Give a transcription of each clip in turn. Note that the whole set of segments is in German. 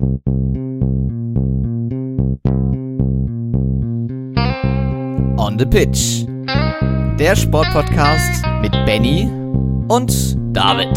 On the Pitch. Der Sportpodcast mit Benny und David.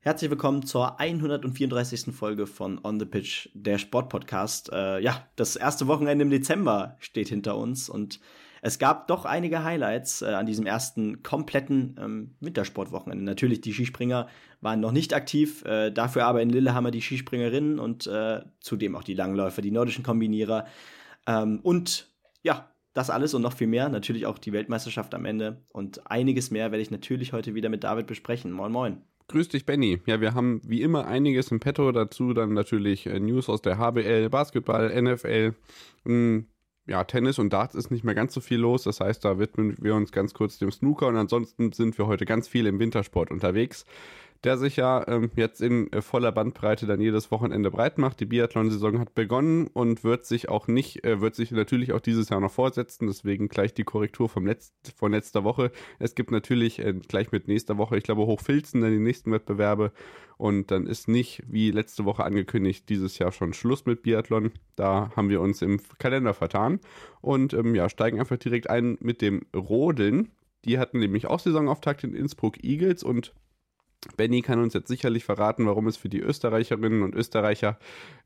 Herzlich willkommen zur 134. Folge von On the Pitch, der Sportpodcast. Äh, ja, das erste Wochenende im Dezember steht hinter uns und es gab doch einige Highlights äh, an diesem ersten kompletten ähm, Wintersportwochenende. Natürlich, die Skispringer waren noch nicht aktiv, äh, dafür aber in Lillehammer die Skispringerinnen und äh, zudem auch die Langläufer, die nordischen Kombinierer. Ähm, und ja, das alles und noch viel mehr. Natürlich auch die Weltmeisterschaft am Ende und einiges mehr werde ich natürlich heute wieder mit David besprechen. Moin, moin. Grüß dich, Benny. Ja, wir haben wie immer einiges im Petto. Dazu dann natürlich äh, News aus der HBL, Basketball, NFL, mh, hm, ja, Tennis und Darts ist nicht mehr ganz so viel los. Das heißt, da widmen wir uns ganz kurz dem Snooker und ansonsten sind wir heute ganz viel im Wintersport unterwegs der sich ja ähm, jetzt in äh, voller Bandbreite dann jedes Wochenende breit macht. Die Biathlon-Saison hat begonnen und wird sich auch nicht, äh, wird sich natürlich auch dieses Jahr noch fortsetzen. Deswegen gleich die Korrektur vom Letz von letzter Woche. Es gibt natürlich äh, gleich mit nächster Woche, ich glaube, Hochfilzen dann die nächsten Wettbewerbe. Und dann ist nicht, wie letzte Woche angekündigt, dieses Jahr schon Schluss mit Biathlon. Da haben wir uns im Kalender vertan. Und ähm, ja, steigen einfach direkt ein mit dem Rodeln. Die hatten nämlich auch Saisonauftakt in Innsbruck Eagles und Benny kann uns jetzt sicherlich verraten, warum es für die Österreicherinnen und Österreicher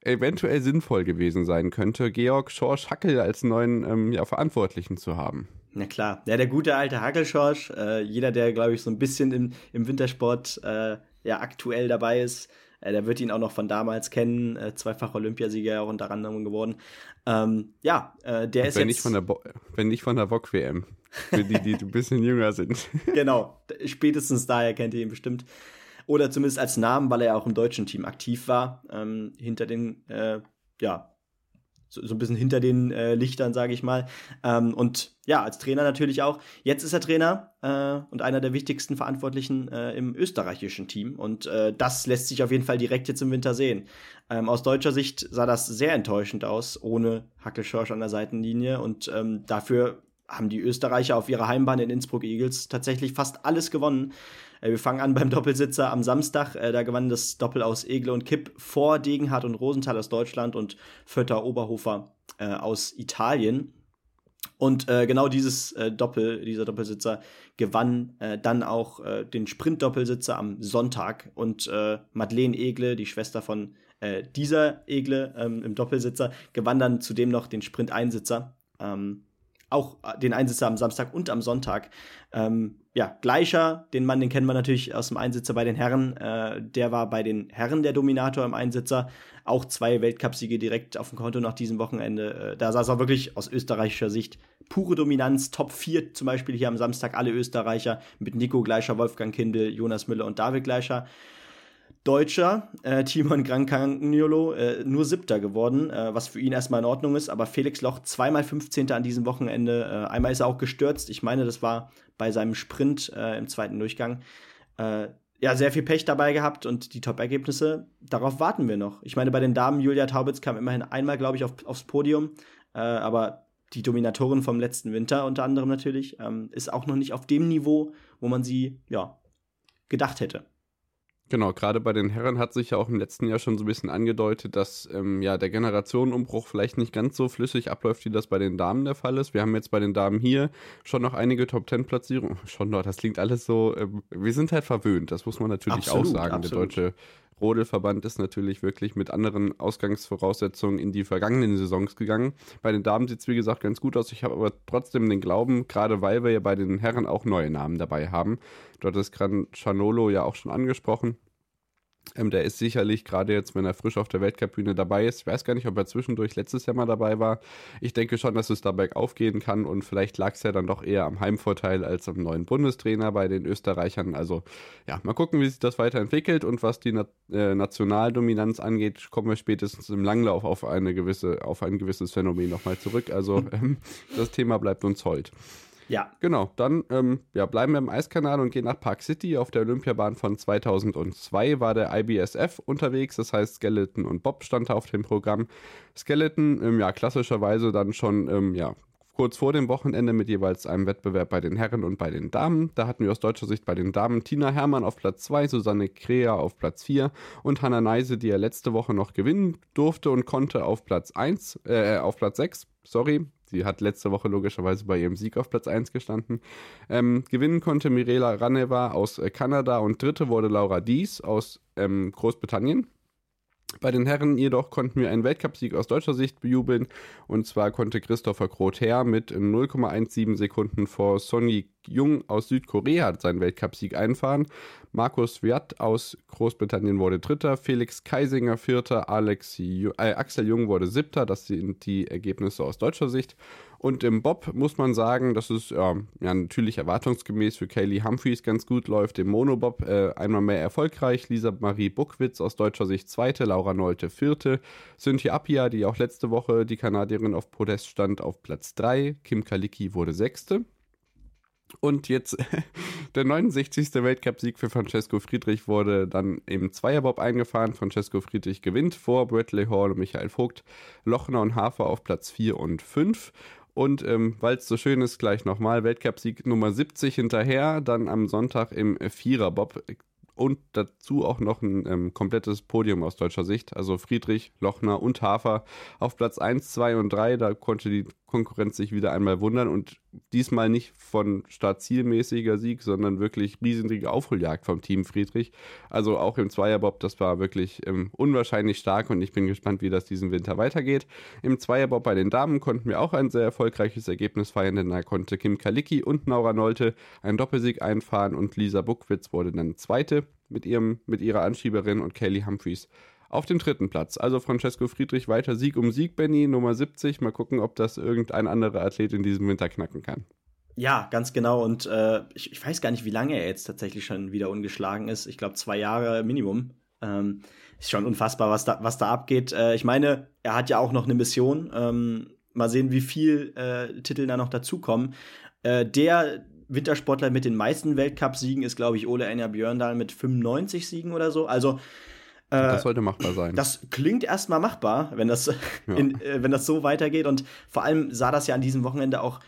eventuell sinnvoll gewesen sein könnte, Georg Schorsch Hackel als neuen ähm, ja, Verantwortlichen zu haben. Na klar, ja, der gute alte Hackelschorsch, äh, jeder, der, glaube ich, so ein bisschen im, im Wintersport äh, ja, aktuell dabei ist, äh, der wird ihn auch noch von damals kennen, äh, zweifach Olympiasieger auch unter anderem geworden. Ähm, ja, äh, der ist wenn jetzt... Nicht von der Bo wenn nicht von der VOG-WM. Für die, die ein bisschen jünger sind. genau, spätestens daher kennt ihr ihn bestimmt. Oder zumindest als Namen, weil er auch im deutschen Team aktiv war. Ähm, hinter den, äh, ja, so, so, ein bisschen hinter den äh, Lichtern, sage ich mal. Ähm, und ja, als Trainer natürlich auch. Jetzt ist er Trainer äh, und einer der wichtigsten Verantwortlichen äh, im österreichischen Team. Und äh, das lässt sich auf jeden Fall direkt jetzt im Winter sehen. Ähm, aus deutscher Sicht sah das sehr enttäuschend aus, ohne Hackelschorsch an der Seitenlinie. Und ähm, dafür haben die Österreicher auf ihrer Heimbahn in Innsbruck Eagles tatsächlich fast alles gewonnen. Äh, wir fangen an beim Doppelsitzer am Samstag. Äh, da gewann das Doppel aus Egle und Kipp vor Degenhardt und Rosenthal aus Deutschland und Vötter Oberhofer äh, aus Italien. Und genau dieses Doppel, dieser Doppelsitzer gewann dann auch den Sprint-Doppelsitzer am Sonntag. Und Madeleine Egle, die Schwester von dieser Egle ähm, im Doppelsitzer, gewann dann zudem noch den Sprint-Einsitzer. Ähm, auch äh, den Einsitzer am Samstag und am Sonntag. Ähm, ja, Gleicher, den Mann, den kennen wir natürlich aus dem Einsitzer bei den Herren. Äh, der war bei den Herren der Dominator im Einsitzer. Auch zwei Weltcupsiege direkt auf dem Konto nach diesem Wochenende. Äh, da saß er wirklich aus österreichischer Sicht pure Dominanz. Top 4 zum Beispiel hier am Samstag alle Österreicher mit Nico Gleicher, Wolfgang Kindl, Jonas Müller und David Gleicher. Deutscher, äh, Timon Grancagnolo, äh, nur Siebter geworden, äh, was für ihn erstmal in Ordnung ist, aber Felix Loch zweimal 15. an diesem Wochenende. Äh, einmal ist er auch gestürzt, ich meine, das war bei seinem Sprint äh, im zweiten Durchgang. Äh, ja, sehr viel Pech dabei gehabt und die Top-Ergebnisse, darauf warten wir noch. Ich meine, bei den Damen, Julia Taubitz kam immerhin einmal, glaube ich, auf, aufs Podium, aber die Dominatorin vom letzten Winter unter anderem natürlich, ähm, ist auch noch nicht auf dem Niveau, wo man sie, ja, gedacht hätte. Genau, gerade bei den Herren hat sich ja auch im letzten Jahr schon so ein bisschen angedeutet, dass ähm, ja der Generationenumbruch vielleicht nicht ganz so flüssig abläuft, wie das bei den Damen der Fall ist. Wir haben jetzt bei den Damen hier schon noch einige Top Ten Platzierungen. Schon noch, das klingt alles so. Äh, wir sind halt verwöhnt, das muss man natürlich absolut, auch sagen. Absolut. Der deutsche Rodelverband ist natürlich wirklich mit anderen Ausgangsvoraussetzungen in die vergangenen Saisons gegangen. Bei den Damen sieht es, wie gesagt, ganz gut aus. Ich habe aber trotzdem den Glauben, gerade weil wir ja bei den Herren auch neue Namen dabei haben. Dort ist Gran Chanolo ja auch schon angesprochen. Ähm, der ist sicherlich, gerade jetzt, wenn er frisch auf der Weltcup-Bühne dabei ist, ich weiß gar nicht, ob er zwischendurch letztes Jahr mal dabei war. Ich denke schon, dass es da bergauf gehen kann und vielleicht lag es ja dann doch eher am Heimvorteil als am neuen Bundestrainer bei den Österreichern. Also ja, mal gucken, wie sich das weiterentwickelt und was die Na äh, Nationaldominanz angeht, kommen wir spätestens im Langlauf auf eine gewisse, auf ein gewisses Phänomen nochmal zurück. Also ähm, das Thema bleibt uns hold. Ja. Genau, dann ähm, ja, bleiben wir im Eiskanal und gehen nach Park City. Auf der Olympiabahn von 2002 war der IBSF unterwegs, das heißt Skeleton und Bob stand auf dem Programm. Skeleton, ähm, ja, klassischerweise dann schon, ähm, ja, kurz vor dem Wochenende mit jeweils einem Wettbewerb bei den Herren und bei den Damen. Da hatten wir aus deutscher Sicht bei den Damen Tina Hermann auf Platz 2, Susanne Krea auf Platz 4 und Hanna Neise, die ja letzte Woche noch gewinnen durfte und konnte auf Platz 1, äh, auf Platz 6, sorry, Sie hat letzte Woche logischerweise bei ihrem Sieg auf Platz 1 gestanden. Ähm, gewinnen konnte Mirela Raneva aus äh, Kanada und dritte wurde Laura Dies aus ähm, Großbritannien. Bei den Herren jedoch konnten wir einen Weltcupsieg aus deutscher Sicht bejubeln. Und zwar konnte Christopher Grother mit 0,17 Sekunden vor Sonny Jung aus Südkorea seinen Weltcupsieg einfahren. Markus Wiat aus Großbritannien wurde Dritter, Felix Kaisinger Vierter, Alex, äh, Axel Jung wurde Siebter. Das sind die Ergebnisse aus deutscher Sicht. Und im Bob muss man sagen, dass es äh, ja, natürlich erwartungsgemäß für Kaylee Humphreys ganz gut läuft. Im Monobob äh, einmal mehr erfolgreich. Lisa Marie Buckwitz aus deutscher Sicht Zweite, Laura Nolte Vierte. Cynthia Appia, die auch letzte Woche die Kanadierin auf Podest stand, auf Platz 3. Kim Kalicki wurde Sechste. Und jetzt der 69. Weltcupsieg für Francesco Friedrich wurde dann im Zweierbob eingefahren. Francesco Friedrich gewinnt vor Bradley Hall und Michael Vogt, Lochner und Hafer auf Platz 4 und 5. Und ähm, weil es so schön ist, gleich nochmal Weltcupsieg Nummer 70 hinterher, dann am Sonntag im Viererbob und dazu auch noch ein ähm, komplettes Podium aus deutscher Sicht. Also Friedrich, Lochner und Hafer auf Platz 1, 2 und 3. Da konnte die Konkurrenz sich wieder einmal wundern und diesmal nicht von startzielmäßiger Sieg, sondern wirklich riesenige Aufholjagd vom Team Friedrich. Also auch im Zweierbob, das war wirklich ähm, unwahrscheinlich stark und ich bin gespannt, wie das diesen Winter weitergeht. Im Zweierbob bei den Damen konnten wir auch ein sehr erfolgreiches Ergebnis feiern, denn da konnte Kim Kalicki und Naura Nolte einen Doppelsieg einfahren und Lisa Buckwitz wurde dann Zweite mit, ihrem, mit ihrer Anschieberin und Kelly Humphreys auf dem dritten Platz. Also Francesco Friedrich weiter Sieg um Sieg, Benny, Nummer 70. Mal gucken, ob das irgendein anderer Athlet in diesem Winter knacken kann. Ja, ganz genau. Und äh, ich, ich, weiß gar nicht, wie lange er jetzt tatsächlich schon wieder ungeschlagen ist. Ich glaube, zwei Jahre Minimum. Ähm, ist schon unfassbar, was da, was da abgeht. Äh, ich meine, er hat ja auch noch eine Mission. Ähm, mal sehen, wie viel äh, Titel da noch dazukommen. Äh, der Wintersportler mit den meisten Weltcup-Siegen ist, glaube ich, Ole Enya Björndal mit 95 Siegen oder so. Also das sollte machbar sein. Das klingt erstmal machbar, wenn das, ja. in, äh, wenn das so weitergeht. Und vor allem sah das ja an diesem Wochenende auch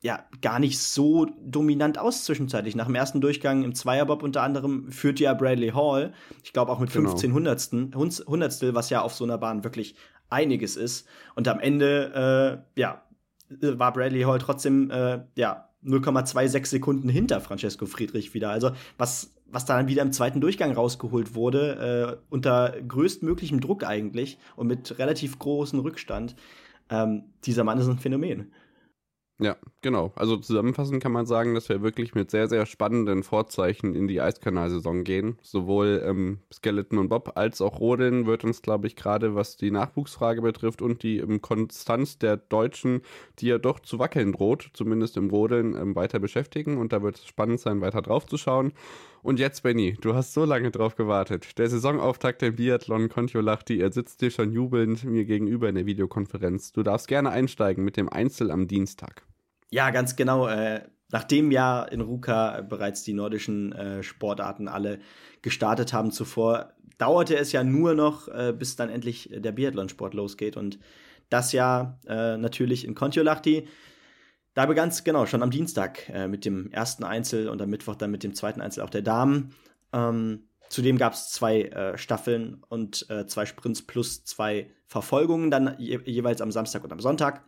ja gar nicht so dominant aus zwischenzeitlich. Nach dem ersten Durchgang im Zweierbob unter anderem führte ja Bradley Hall, ich glaube auch mit 15 genau. Hundertsten, Hundertstel, was ja auf so einer Bahn wirklich einiges ist. Und am Ende, äh, ja, war Bradley Hall trotzdem, äh, ja, 0,26 Sekunden hinter Francesco Friedrich wieder. Also was was da dann wieder im zweiten Durchgang rausgeholt wurde, äh, unter größtmöglichem Druck eigentlich und mit relativ großem Rückstand. Ähm, dieser Mann ist ein Phänomen. Ja, genau. Also zusammenfassend kann man sagen, dass wir wirklich mit sehr, sehr spannenden Vorzeichen in die Eiskanalsaison gehen. Sowohl ähm, Skeleton und Bob als auch Rodeln wird uns, glaube ich, gerade was die Nachwuchsfrage betrifft und die ähm, Konstanz der Deutschen, die ja doch zu wackeln droht, zumindest im Rodeln, ähm, weiter beschäftigen. Und da wird es spannend sein, weiter drauf zu schauen. Und jetzt, Benny, du hast so lange drauf gewartet. Der Saisonauftakt im Biathlon Kontiolahti, er sitzt dir schon jubelnd mir gegenüber in der Videokonferenz. Du darfst gerne einsteigen mit dem Einzel am Dienstag. Ja, ganz genau. Äh, nachdem ja in Ruka bereits die nordischen äh, Sportarten alle gestartet haben zuvor, dauerte es ja nur noch, äh, bis dann endlich der Biathlonsport losgeht. Und das ja äh, natürlich in Kontiolahti. Da begann es genau schon am Dienstag äh, mit dem ersten Einzel und am Mittwoch dann mit dem zweiten Einzel auch der Damen. Ähm, zudem gab es zwei äh, Staffeln und äh, zwei Sprints plus zwei Verfolgungen dann je jeweils am Samstag und am Sonntag.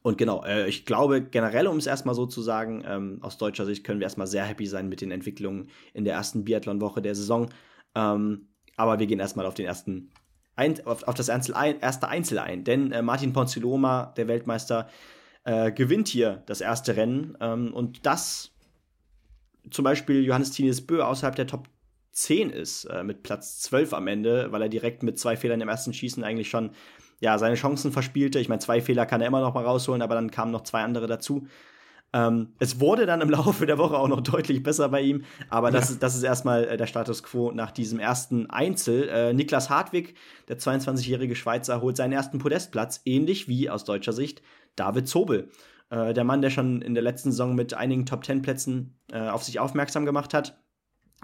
Und genau, äh, ich glaube generell, um es erstmal so zu sagen, ähm, aus deutscher Sicht können wir erstmal sehr happy sein mit den Entwicklungen in der ersten Biathlon-Woche der Saison. Ähm, aber wir gehen erstmal auf den ersten ein, auf, auf das Einzel ein, erste Einzel ein, denn äh, Martin Ponziloma, der Weltmeister, äh, gewinnt hier das erste Rennen. Ähm, und das zum Beispiel Johannes Tinius Bö außerhalb der Top 10 ist, äh, mit Platz 12 am Ende, weil er direkt mit zwei Fehlern im ersten Schießen eigentlich schon ja, seine Chancen verspielte. Ich meine, zwei Fehler kann er immer noch mal rausholen, aber dann kamen noch zwei andere dazu. Ähm, es wurde dann im Laufe der Woche auch noch deutlich besser bei ihm, aber das, ja. ist, das ist erstmal äh, der Status quo nach diesem ersten Einzel. Äh, Niklas Hartwig, der 22-jährige Schweizer, holt seinen ersten Podestplatz, ähnlich wie aus deutscher Sicht David Zobel. Äh, der Mann, der schon in der letzten Saison mit einigen Top-10-Plätzen äh, auf sich aufmerksam gemacht hat,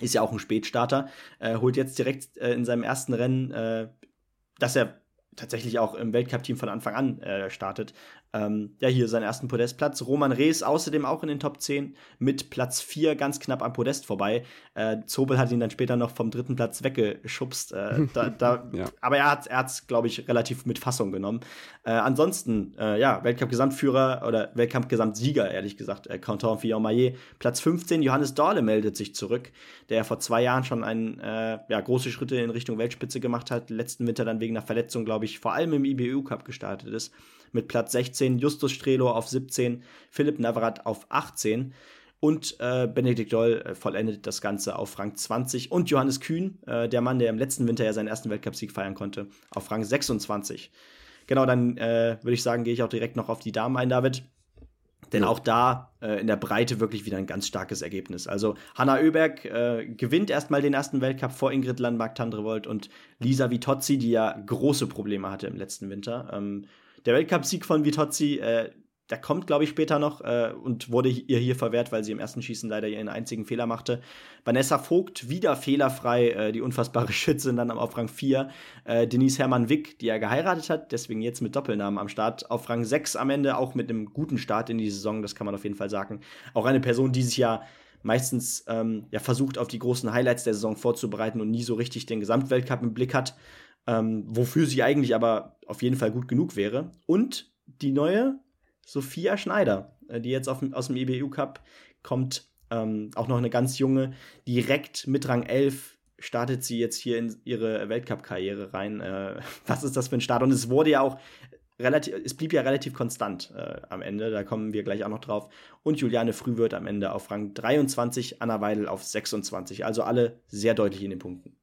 ist ja auch ein Spätstarter, äh, holt jetzt direkt äh, in seinem ersten Rennen, äh, dass er tatsächlich auch im Weltcup-Team von Anfang an äh, startet. Ähm, ja, hier seinen ersten Podestplatz. Roman Rees außerdem auch in den Top 10 mit Platz 4 ganz knapp am Podest vorbei. Äh, Zobel hat ihn dann später noch vom dritten Platz weggeschubst. Äh, da, da, ja. Aber er hat es, glaube ich, relativ mit Fassung genommen. Äh, ansonsten, äh, ja, Weltcup-Gesamtführer oder Weltcup-Gesamtsieger, ehrlich gesagt, äh, Quentin Fillon-Maillet. Platz 15, Johannes Dorle meldet sich zurück, der vor zwei Jahren schon ein, äh, ja, große Schritte in Richtung Weltspitze gemacht hat. Letzten Winter dann wegen einer Verletzung, glaube ich, vor allem im IBU Cup gestartet ist mit Platz 16, Justus Strelo auf 17, Philipp Navrat auf 18 und äh, Benedikt Doll äh, vollendet das Ganze auf Rang 20 und Johannes Kühn, äh, der Mann, der im letzten Winter ja seinen ersten Weltcupsieg feiern konnte, auf Rang 26. Genau, dann äh, würde ich sagen, gehe ich auch direkt noch auf die Damen ein, David. Denn auch da äh, in der Breite wirklich wieder ein ganz starkes Ergebnis. Also Hanna Oeberg äh, gewinnt erstmal den ersten Weltcup vor Ingrid Landmark-Tandrevold und Lisa Vitozzi, die ja große Probleme hatte im letzten Winter. Ähm, der Weltcup-Sieg von Vitozzi, äh, der kommt, glaube ich, später noch äh, und wurde ihr hier verwehrt, weil sie im ersten Schießen leider ihren einzigen Fehler machte. Vanessa Vogt wieder fehlerfrei, äh, die unfassbare Schützin dann auf Rang 4. Äh, Denise Hermann-Wick, die er geheiratet hat, deswegen jetzt mit Doppelnamen am Start, auf Rang 6 am Ende, auch mit einem guten Start in die Saison, das kann man auf jeden Fall sagen. Auch eine Person, die sich ja meistens ähm, ja, versucht, auf die großen Highlights der Saison vorzubereiten und nie so richtig den Gesamtweltcup im Blick hat ähm, wofür sie eigentlich aber auf jeden Fall gut genug wäre. Und die neue Sophia Schneider, äh, die jetzt auf, aus dem EBU Cup kommt, ähm, auch noch eine ganz junge, direkt mit Rang 11 startet sie jetzt hier in ihre Weltcup-Karriere rein. Äh, was ist das für ein Start? Und es wurde ja auch relativ, es blieb ja relativ konstant äh, am Ende, da kommen wir gleich auch noch drauf. Und Juliane Früh wird am Ende auf Rang 23, Anna Weidel auf 26. Also alle sehr deutlich in den Punkten.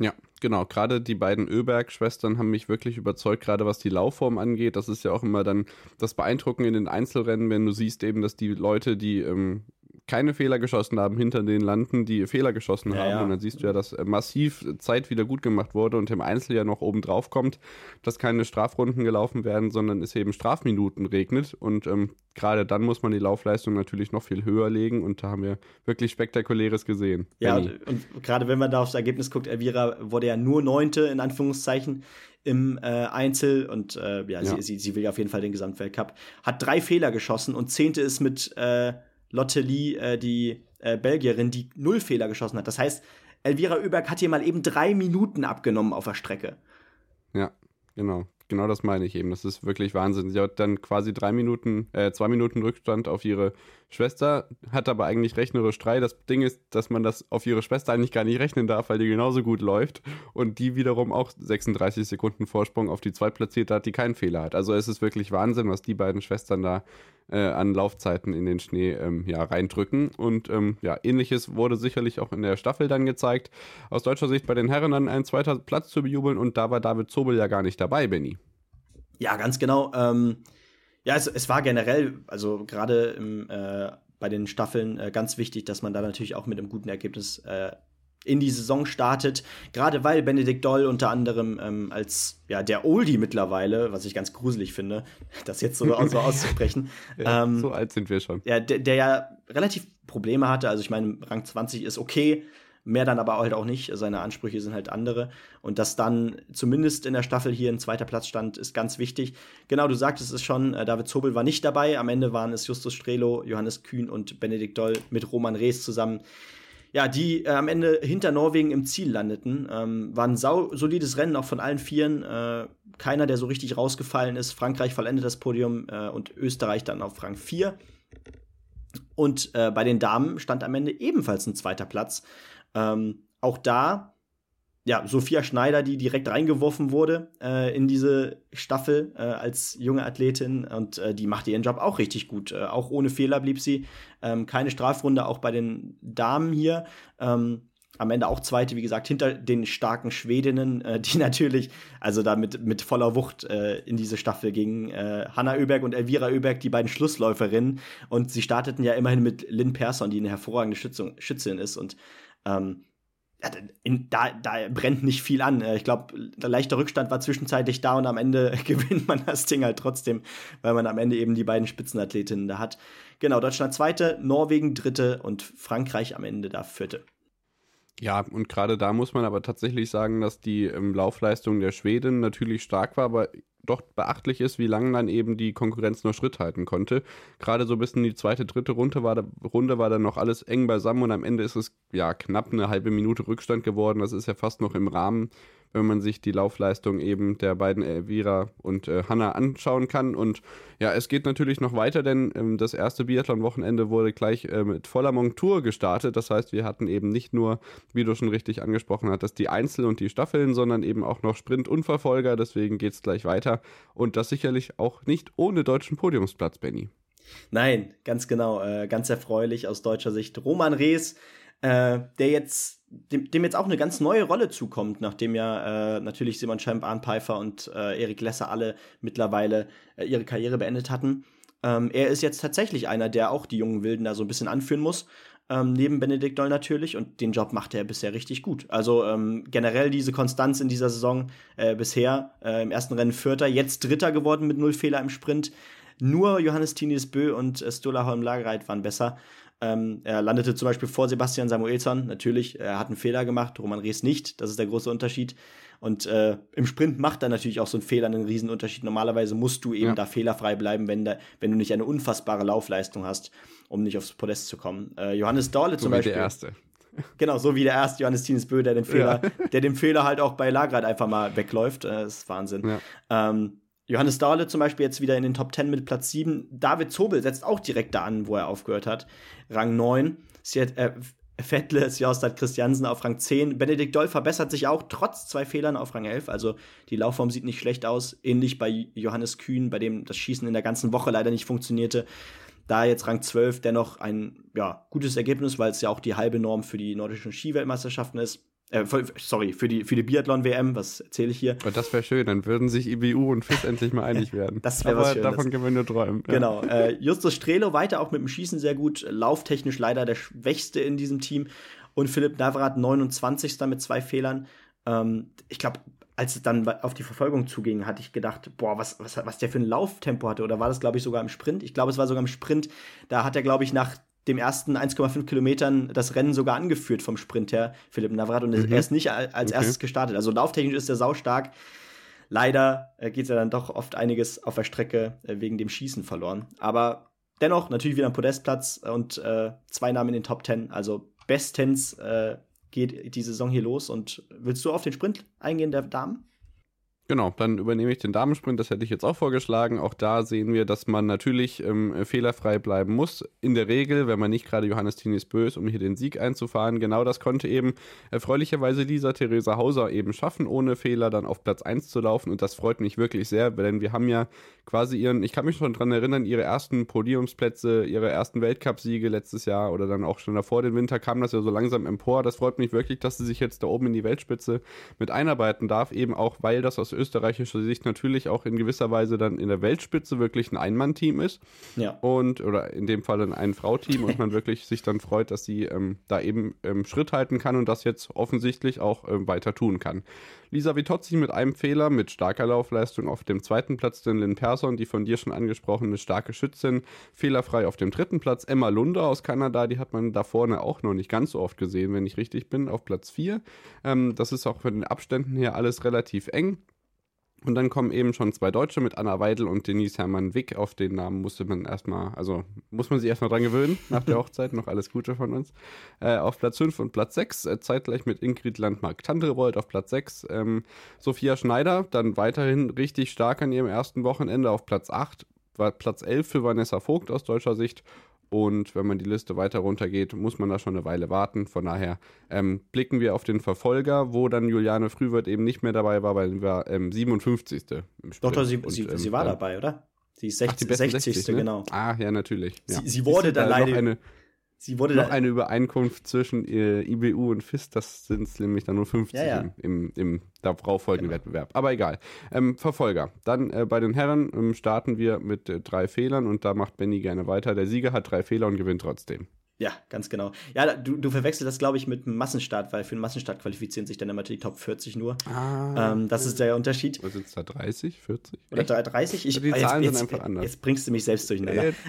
Ja, genau. Gerade die beiden Öberg-Schwestern haben mich wirklich überzeugt, gerade was die Laufform angeht. Das ist ja auch immer dann das Beeindrucken in den Einzelrennen, wenn du siehst eben, dass die Leute, die ähm, keine Fehler geschossen haben, hinter den landen, die Fehler geschossen ja, haben. Ja. Und dann siehst du ja, dass äh, massiv Zeit wieder gut gemacht wurde und im Einzel ja noch oben drauf kommt, dass keine Strafrunden gelaufen werden, sondern es eben Strafminuten regnet. Und ähm, gerade dann muss man die Laufleistung natürlich noch viel höher legen und da haben wir wirklich Spektakuläres gesehen. Ja, und, und gerade wenn man da aufs Ergebnis guckt, Elvira wurde ja nur Neunte in Anführungszeichen im äh, Einzel und äh, ja, ja. Sie, sie, sie will ja auf jeden Fall den Gesamtweltcup. Hat drei Fehler geschossen und Zehnte ist mit äh, Lotte Lee, äh, die äh, Belgierin, die null Fehler geschossen hat. Das heißt, Elvira Oeberg hat hier mal eben drei Minuten abgenommen auf der Strecke. Ja, genau. Genau das meine ich eben. Das ist wirklich Wahnsinn. Sie hat dann quasi drei Minuten, äh, zwei Minuten Rückstand auf ihre Schwester, hat aber eigentlich rechnerisch drei. Das Ding ist, dass man das auf ihre Schwester eigentlich gar nicht rechnen darf, weil die genauso gut läuft und die wiederum auch 36 Sekunden Vorsprung auf die Zweitplatzierte hat, die keinen Fehler hat. Also es ist wirklich Wahnsinn, was die beiden Schwestern da äh, an Laufzeiten in den Schnee ähm, ja, reindrücken. Und ähm, ja, ähnliches wurde sicherlich auch in der Staffel dann gezeigt. Aus deutscher Sicht bei den Herren dann ein zweiter Platz zu bejubeln und da war David Zobel ja gar nicht dabei, Benny. Ja, ganz genau. Ähm ja, es, es war generell, also gerade äh, bei den Staffeln äh, ganz wichtig, dass man da natürlich auch mit einem guten Ergebnis äh, in die Saison startet. Gerade weil Benedikt Doll unter anderem ähm, als ja der Oldie mittlerweile, was ich ganz gruselig finde, das jetzt so, so auszusprechen. ja, ähm, so alt sind wir schon. Ja, der, der ja relativ Probleme hatte. Also ich meine, Rang 20 ist okay, Mehr dann aber halt auch nicht. Seine Ansprüche sind halt andere. Und dass dann zumindest in der Staffel hier ein zweiter Platz stand, ist ganz wichtig. Genau, du sagtest es schon, äh, David Zobel war nicht dabei. Am Ende waren es Justus Strelo, Johannes Kühn und Benedikt Doll mit Roman Rees zusammen. Ja, die äh, am Ende hinter Norwegen im Ziel landeten. Ähm, war ein sau solides Rennen, auch von allen Vieren. Äh, keiner, der so richtig rausgefallen ist. Frankreich vollendet das Podium äh, und Österreich dann auf Rang 4. Und äh, bei den Damen stand am Ende ebenfalls ein zweiter Platz. Ähm, auch da, ja, Sophia Schneider, die direkt reingeworfen wurde äh, in diese Staffel äh, als junge Athletin und äh, die machte ihren Job auch richtig gut. Äh, auch ohne Fehler blieb sie. Ähm, keine Strafrunde auch bei den Damen hier. Ähm, am Ende auch zweite, wie gesagt, hinter den starken Schwedinnen, äh, die natürlich, also da mit, voller Wucht äh, in diese Staffel gingen. Hanna Oeberg und Elvira Oeberg, die beiden Schlussläuferinnen. Und sie starteten ja immerhin mit Lynn Persson, die eine hervorragende Schützung, Schützin ist. Und ähm, in, da, da brennt nicht viel an. Äh, ich glaube, der leichte Rückstand war zwischenzeitlich da und am Ende gewinnt man das Ding halt trotzdem, weil man am Ende eben die beiden Spitzenathletinnen da hat. Genau, Deutschland zweite, Norwegen dritte und Frankreich am Ende da vierte. Ja, und gerade da muss man aber tatsächlich sagen, dass die ähm, Laufleistung der Schweden natürlich stark war, aber doch beachtlich ist, wie lange dann eben die Konkurrenz noch Schritt halten konnte. Gerade so bis in die zweite, dritte Runde war, da, Runde war dann noch alles eng beisammen und am Ende ist es ja knapp eine halbe Minute Rückstand geworden. Das ist ja fast noch im Rahmen wenn man sich die Laufleistung eben der beiden Elvira und äh, Hanna anschauen kann. Und ja, es geht natürlich noch weiter, denn ähm, das erste Biathlon-Wochenende wurde gleich äh, mit voller Montur gestartet. Das heißt, wir hatten eben nicht nur, wie du schon richtig angesprochen hattest, die Einzel- und die Staffeln, sondern eben auch noch Sprint und Verfolger. Deswegen geht es gleich weiter. Und das sicherlich auch nicht ohne deutschen Podiumsplatz, Benny. Nein, ganz genau. Äh, ganz erfreulich aus deutscher Sicht. Roman Rees, äh, der jetzt dem, dem jetzt auch eine ganz neue Rolle zukommt, nachdem ja äh, natürlich Simon Schemp, Arne Pfeiffer und äh, Erik Lesser alle mittlerweile äh, ihre Karriere beendet hatten. Ähm, er ist jetzt tatsächlich einer, der auch die jungen Wilden da so ein bisschen anführen muss. Ähm, neben Benedikt Doll natürlich und den Job macht er bisher richtig gut. Also ähm, generell diese Konstanz in dieser Saison äh, bisher äh, im ersten Rennen Vierter, jetzt Dritter geworden mit null Fehler im Sprint. Nur Johannes Tinis Bö und äh, Stola Holm Lagereit waren besser. Ähm, er landete zum Beispiel vor Sebastian Samuelsson. Natürlich, er hat einen Fehler gemacht, Roman Rees nicht. Das ist der große Unterschied. Und äh, im Sprint macht er natürlich auch so ein Fehler einen Riesenunterschied. Normalerweise musst du eben ja. da fehlerfrei bleiben, wenn, da, wenn du nicht eine unfassbare Laufleistung hast, um nicht aufs Podest zu kommen. Äh, Johannes Dorle so zum Beispiel. Der erste. Genau, so wie der erste Johannes Tines Bö, der den Fehler, ja. der den Fehler halt auch bei Lagrad einfach mal wegläuft. Äh, das ist Wahnsinn. Ja. Ähm, Johannes Dahle zum Beispiel jetzt wieder in den Top 10 mit Platz 7. David Zobel setzt auch direkt da an, wo er aufgehört hat. Rang 9. Siet, äh, Vettle, Sjostad Christiansen auf Rang 10. Benedikt Doll verbessert sich auch trotz zwei Fehlern auf Rang 11. Also die Laufform sieht nicht schlecht aus. Ähnlich bei Johannes Kühn, bei dem das Schießen in der ganzen Woche leider nicht funktionierte. Da jetzt Rang 12 dennoch ein ja, gutes Ergebnis, weil es ja auch die halbe Norm für die nordischen Skiweltmeisterschaften ist. Äh, sorry, für die, für die Biathlon-WM, was erzähle ich hier? Aber das wäre schön, dann würden sich IBU und FIS endlich mal einig werden. das wäre was Schönes. davon können wir nur träumen. Ja. Genau. Äh, Justus Strelo weiter auch mit dem Schießen sehr gut, lauftechnisch leider der schwächste in diesem Team. Und Philipp Navrat 29. mit zwei Fehlern. Ähm, ich glaube, als es dann auf die Verfolgung zuging, hatte ich gedacht, boah, was, was, was der für ein Lauftempo hatte. Oder war das, glaube ich, sogar im Sprint? Ich glaube, es war sogar im Sprint. Da hat er, glaube ich, nach dem ersten 1,5 Kilometern das Rennen sogar angeführt vom Sprint her, Philipp Navrat, und mhm. er ist nicht als okay. erstes gestartet. Also lauftechnisch ist er saustark. Leider äh, geht er dann doch oft einiges auf der Strecke äh, wegen dem Schießen verloren. Aber dennoch natürlich wieder ein Podestplatz und äh, zwei Namen in den Top 10. Also bestens äh, geht die Saison hier los. Und willst du auf den Sprint eingehen, der Damen? Genau, dann übernehme ich den Damensprint, das hätte ich jetzt auch vorgeschlagen. Auch da sehen wir, dass man natürlich ähm, fehlerfrei bleiben muss. In der Regel, wenn man nicht gerade Johannes Tinis bös, um hier den Sieg einzufahren. Genau das konnte eben erfreulicherweise Lisa Theresa Hauser eben schaffen, ohne Fehler dann auf Platz 1 zu laufen. Und das freut mich wirklich sehr, denn wir haben ja quasi ihren, ich kann mich schon dran erinnern, ihre ersten Podiumsplätze, ihre ersten Weltcupsiege letztes Jahr oder dann auch schon davor den Winter kam das ja so langsam empor. Das freut mich wirklich, dass sie sich jetzt da oben in die Weltspitze mit einarbeiten darf, eben auch, weil das aus österreichischer Sicht natürlich auch in gewisser Weise dann in der Weltspitze wirklich ein Ein-Mann-Team ist. Ja. Und, oder in dem Fall ein Ein-Frau-Team und man wirklich sich dann freut, dass sie ähm, da eben ähm, Schritt halten kann und das jetzt offensichtlich auch ähm, weiter tun kann. Lisa Vitozzi mit einem Fehler, mit starker Laufleistung auf dem zweiten Platz, den Lynn Persson, die von dir schon angesprochene starke Schützin, fehlerfrei auf dem dritten Platz. Emma Lunder aus Kanada, die hat man da vorne auch noch nicht ganz so oft gesehen, wenn ich richtig bin, auf Platz 4. Ähm, das ist auch von den Abständen her alles relativ eng. Und dann kommen eben schon zwei Deutsche mit Anna Weidel und Denise Hermann Wick. Auf den Namen musste man erstmal, also muss man sich erstmal dran gewöhnen nach der Hochzeit. Noch alles Gute von uns. Äh, auf Platz 5 und Platz 6, äh, zeitgleich mit Ingrid Landmark-Tandrevold auf Platz 6. Ähm, Sophia Schneider, dann weiterhin richtig stark an ihrem ersten Wochenende auf Platz 8. War Platz 11 für Vanessa Vogt aus deutscher Sicht und wenn man die Liste weiter runtergeht, muss man da schon eine Weile warten. Von daher ähm, blicken wir auf den Verfolger, wo dann Juliane Frühwirt eben nicht mehr dabei war, weil sie war ähm, 57. im Sprint. Doch, doch, sie, und, sie, ähm, sie war dabei, oder? Sie ist 60, Ach, 60. 60 ne? genau. Ah, ja, natürlich. Ja. Sie, sie wurde dann leider. Eine, Sie wurde noch eine Übereinkunft zwischen äh, IBU und FIS, das sind nämlich dann nur 50 ja, ja. im, im, im darauf folgenden genau. Wettbewerb. Aber egal. Ähm, Verfolger. Dann äh, bei den Herren ähm, starten wir mit äh, drei Fehlern und da macht Benny gerne weiter. Der Sieger hat drei Fehler und gewinnt trotzdem. Ja, ganz genau. Ja, du, du verwechselst das, glaube ich, mit einem Massenstart, weil für einen Massenstart qualifizieren sich dann immer die Top 40 nur. Ah, ähm, das ist der Unterschied. Was ist da 30, 40? Oder 30? Ich, die Zahlen jetzt, sind einfach anders. Jetzt bringst du mich selbst durcheinander.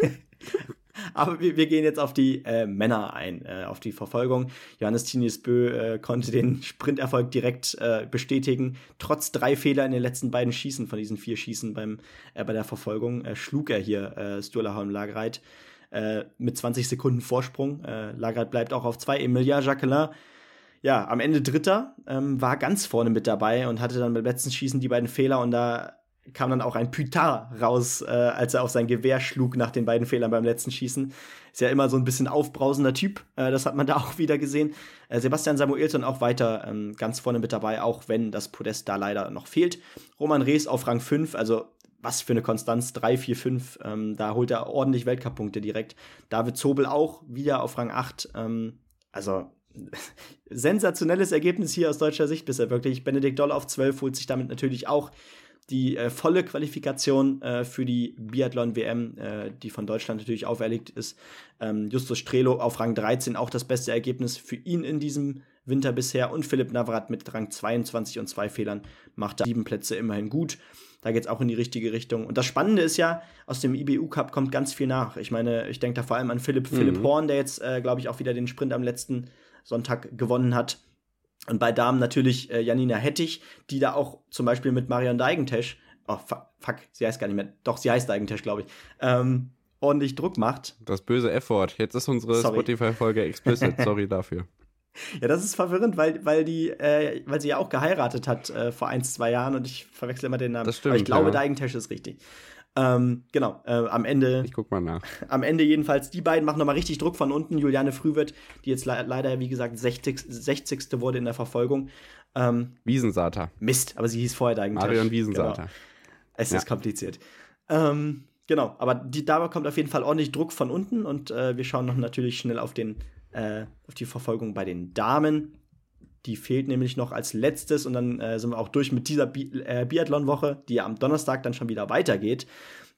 Aber wir, wir, gehen jetzt auf die äh, Männer ein, äh, auf die Verfolgung. Johannes Tinius Bö äh, konnte den Sprinterfolg direkt äh, bestätigen. Trotz drei Fehler in den letzten beiden Schießen von diesen vier Schießen beim, äh, bei der Verfolgung äh, schlug er hier äh, Sturla Holm Lagereit mit 20 Sekunden Vorsprung. Äh, Lagereit bleibt auch auf zwei. Emilia Jacquelin ja, am Ende Dritter, ähm, war ganz vorne mit dabei und hatte dann beim letzten Schießen die beiden Fehler und da kam dann auch ein Pytar raus, äh, als er auf sein Gewehr schlug nach den beiden Fehlern beim letzten Schießen. Ist ja immer so ein bisschen aufbrausender Typ, äh, das hat man da auch wieder gesehen. Äh, Sebastian Samuelsson auch weiter ähm, ganz vorne mit dabei, auch wenn das Podest da leider noch fehlt. Roman Rees auf Rang 5, also was für eine Konstanz, 3, 4, 5, ähm, da holt er ordentlich Weltcup-Punkte direkt. David Zobel auch wieder auf Rang 8, ähm, also sensationelles Ergebnis hier aus deutscher Sicht bisher wirklich. Benedikt Doll auf 12 holt sich damit natürlich auch die äh, volle Qualifikation äh, für die Biathlon-WM, äh, die von Deutschland natürlich auferlegt ist. Ähm, Justus Strelo auf Rang 13, auch das beste Ergebnis für ihn in diesem Winter bisher. Und Philipp Navrat mit Rang 22 und zwei Fehlern macht da sieben Plätze immerhin gut. Da geht es auch in die richtige Richtung. Und das Spannende ist ja, aus dem IBU Cup kommt ganz viel nach. Ich meine, ich denke da vor allem an Philipp, mhm. Philipp Horn, der jetzt, äh, glaube ich, auch wieder den Sprint am letzten Sonntag gewonnen hat. Und bei Damen natürlich äh, Janina Hettich, die da auch zum Beispiel mit Marion Deigentesch, oh fuck, fuck, sie heißt gar nicht mehr, doch, sie heißt Deigentesch, glaube ich, ähm, ordentlich Druck macht. Das böse F-Wort. Jetzt ist unsere Spotify-Folge explicit. Sorry dafür. Ja, das ist verwirrend, weil, weil die, äh, weil sie ja auch geheiratet hat äh, vor ein, zwei Jahren und ich verwechsle immer den Namen. Das stimmt. Aber ich glaube, ja. Deigentesch ist richtig. Ähm, genau, äh, am Ende. Ich guck mal nach. Am Ende jedenfalls, die beiden machen nochmal richtig Druck von unten. Juliane Frühwirt, die jetzt le leider, wie gesagt, 60. 60. wurde in der Verfolgung. Ähm, Wiesensater. Mist, aber sie hieß vorher eigentlich. Marion Wiesensater. Genau. Es ja. ist kompliziert. Ähm, genau, aber die, da kommt auf jeden Fall ordentlich Druck von unten und äh, wir schauen noch natürlich schnell auf, den, äh, auf die Verfolgung bei den Damen. Die fehlt nämlich noch als letztes und dann äh, sind wir auch durch mit dieser Bi äh, Biathlon-Woche, die ja am Donnerstag dann schon wieder weitergeht.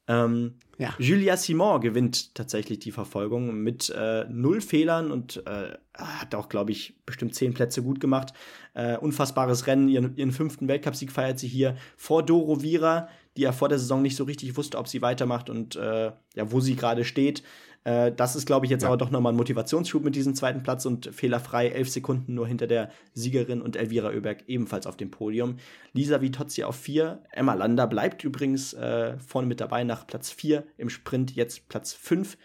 Ähm, ja. Julia Simon gewinnt tatsächlich die Verfolgung mit äh, null Fehlern und äh, hat auch, glaube ich, bestimmt zehn Plätze gut gemacht. Äh, unfassbares Rennen, ihren, ihren fünften Weltcupsieg feiert sie hier vor Doro Vira, die ja vor der Saison nicht so richtig wusste, ob sie weitermacht und äh, ja, wo sie gerade steht. Äh, das ist, glaube ich, jetzt ja. aber doch nochmal ein Motivationsschub mit diesem zweiten Platz und fehlerfrei elf Sekunden nur hinter der Siegerin und Elvira Oeberg ebenfalls auf dem Podium. Lisa Vitozzi auf vier. Emma Lander bleibt übrigens äh, vorne mit dabei nach Platz vier im Sprint, jetzt Platz fünf.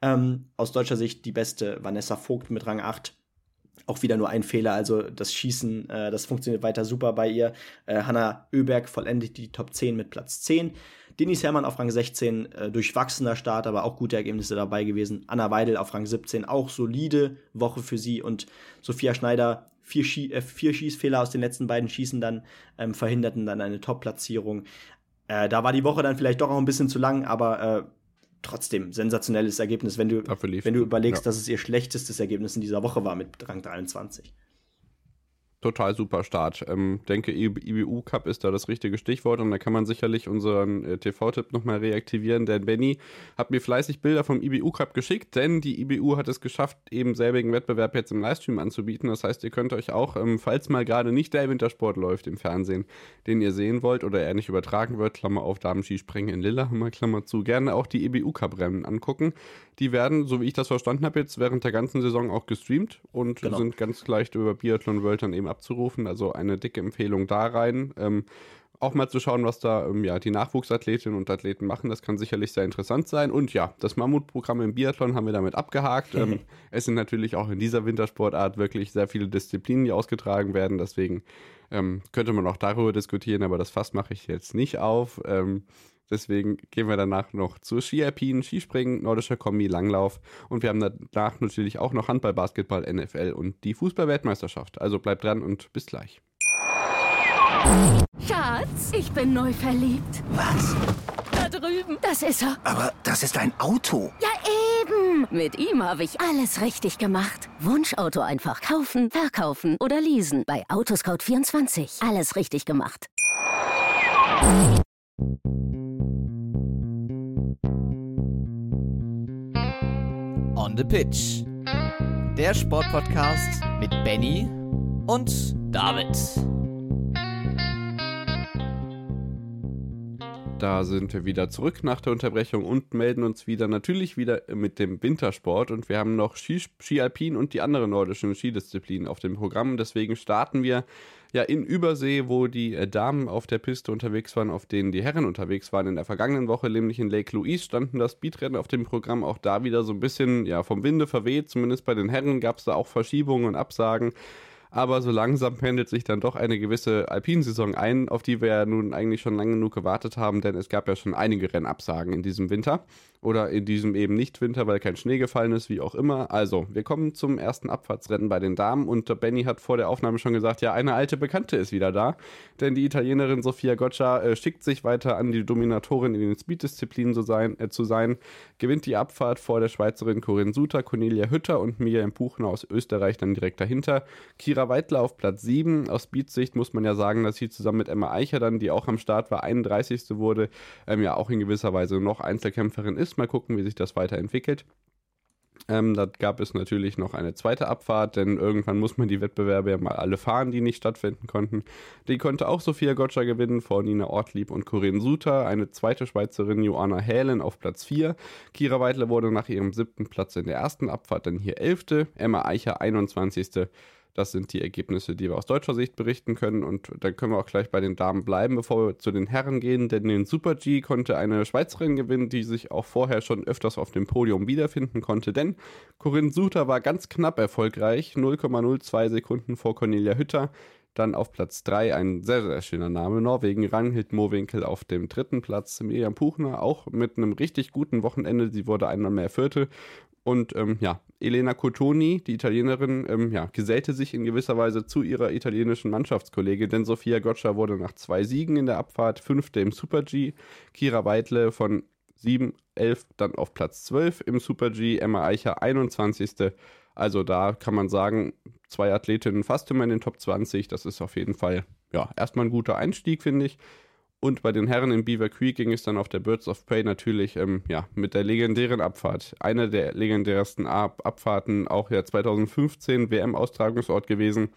Ähm, aus deutscher Sicht die beste Vanessa Vogt mit Rang 8 auch wieder nur ein Fehler. Also das Schießen, äh, das funktioniert weiter super bei ihr. Äh, Hanna Oeberg vollendet die Top 10 mit Platz 10. Denis Hermann auf Rang 16, äh, durchwachsener Start, aber auch gute Ergebnisse dabei gewesen. Anna Weidel auf Rang 17, auch solide Woche für sie. Und Sophia Schneider, vier, Schie äh, vier Schießfehler aus den letzten beiden Schießen dann ähm, verhinderten dann eine Top-Platzierung. Äh, da war die Woche dann vielleicht doch auch ein bisschen zu lang, aber äh, trotzdem sensationelles Ergebnis, wenn du, wenn du überlegst, ja. dass es ihr schlechtestes Ergebnis in dieser Woche war mit Rang 23 total super Start. Ähm, denke, IBU Cup ist da das richtige Stichwort und da kann man sicherlich unseren äh, TV-Tipp nochmal reaktivieren, denn Benny hat mir fleißig Bilder vom IBU Cup geschickt, denn die IBU hat es geschafft, eben selbigen Wettbewerb jetzt im Livestream anzubieten. Das heißt, ihr könnt euch auch, ähm, falls mal gerade nicht der Wintersport läuft im Fernsehen, den ihr sehen wollt oder er nicht übertragen wird, Klammer auf Damen-Skispringen in Lillehammer, Klammer zu, gerne auch die IBU Cup Rennen angucken. Die werden, so wie ich das verstanden habe, jetzt während der ganzen Saison auch gestreamt und genau. sind ganz leicht über Biathlon World dann eben abzurufen. Also eine dicke Empfehlung da rein. Ähm, auch mal zu schauen, was da ähm, ja, die Nachwuchsathletinnen und Athleten machen. Das kann sicherlich sehr interessant sein. Und ja, das Mammutprogramm im Biathlon haben wir damit abgehakt. ähm, es sind natürlich auch in dieser Wintersportart wirklich sehr viele Disziplinen, die ausgetragen werden. Deswegen ähm, könnte man auch darüber diskutieren, aber das Fass mache ich jetzt nicht auf. Deswegen gehen wir danach noch zu Ski-Alpinen, Skispringen, nordischer Kombi, Langlauf und wir haben danach natürlich auch noch Handball, Basketball, NFL und die Fußball-Weltmeisterschaft. Also bleibt dran und bis gleich. Schatz, ich bin neu verliebt. Was? Da drüben. Das ist er. Aber das ist ein Auto. Ja, eben. Mit ihm habe ich alles richtig gemacht. Wunschauto einfach kaufen, verkaufen oder leasen. Bei Autoscout24. Alles richtig gemacht. On the Pitch. Der Sportpodcast mit Benny und David. Da sind wir wieder zurück nach der Unterbrechung und melden uns wieder natürlich wieder mit dem Wintersport. Und wir haben noch Ski, Ski Alpin und die anderen nordischen Skidisziplinen auf dem Programm. Deswegen starten wir ja in Übersee, wo die äh, Damen auf der Piste unterwegs waren, auf denen die Herren unterwegs waren. In der vergangenen Woche, nämlich in Lake Louise, standen das Speedrennen auf dem Programm auch da wieder so ein bisschen ja, vom Winde verweht. Zumindest bei den Herren gab es da auch Verschiebungen und Absagen aber so langsam pendelt sich dann doch eine gewisse Alpinsaison ein, auf die wir ja nun eigentlich schon lange genug gewartet haben, denn es gab ja schon einige Rennabsagen in diesem Winter oder in diesem eben nicht Winter, weil kein Schnee gefallen ist, wie auch immer. Also, wir kommen zum ersten Abfahrtsrennen bei den Damen und Benny hat vor der Aufnahme schon gesagt, ja, eine alte Bekannte ist wieder da, denn die Italienerin Sofia Goccia äh, schickt sich weiter an, die Dominatorin in den Speed-Disziplinen so sein, äh, zu sein, gewinnt die Abfahrt vor der Schweizerin Corinne Suter, Cornelia Hütter und Miriam Puchner aus Österreich dann direkt dahinter. Kira Weidler auf Platz 7. Aus Speed-Sicht muss man ja sagen, dass sie zusammen mit Emma Eicher dann, die auch am Start war, 31. wurde, ähm, ja auch in gewisser Weise noch Einzelkämpferin ist. Mal gucken, wie sich das weiterentwickelt. Ähm, da gab es natürlich noch eine zweite Abfahrt, denn irgendwann muss man die Wettbewerbe ja mal alle fahren, die nicht stattfinden konnten. Die konnte auch Sophia Gotcha gewinnen vor Nina Ortlieb und Corinne Suter. Eine zweite Schweizerin, Joanna Hälen, auf Platz 4. Kira Weidler wurde nach ihrem siebten Platz in der ersten Abfahrt dann hier elfte. Emma Eicher 21. Das sind die Ergebnisse, die wir aus deutscher Sicht berichten können. Und dann können wir auch gleich bei den Damen bleiben, bevor wir zu den Herren gehen. Denn den Super G konnte eine Schweizerin gewinnen, die sich auch vorher schon öfters auf dem Podium wiederfinden konnte. Denn Corinne Suter war ganz knapp erfolgreich. 0,02 Sekunden vor Cornelia Hütter. Dann auf Platz 3 ein sehr, sehr schöner Name. Norwegen, Ranghild Mowinkel auf dem dritten Platz. Miriam Puchner auch mit einem richtig guten Wochenende. Sie wurde einmal mehr Vierte. Und ähm, ja, Elena Cotoni, die Italienerin, ähm, ja, gesellte sich in gewisser Weise zu ihrer italienischen Mannschaftskollegin, denn Sofia Goccia wurde nach zwei Siegen in der Abfahrt Fünfte im Super G, Kira Weidle von 7, 11 dann auf Platz 12 im Super G, Emma Eicher 21. Also da kann man sagen, zwei Athletinnen fast immer in den Top 20. Das ist auf jeden Fall ja erstmal ein guter Einstieg, finde ich. Und bei den Herren in Beaver Creek ging es dann auf der Birds of Prey natürlich ähm, ja, mit der legendären Abfahrt. Eine der legendärsten Ab Abfahrten, auch ja 2015 WM-Austragungsort gewesen.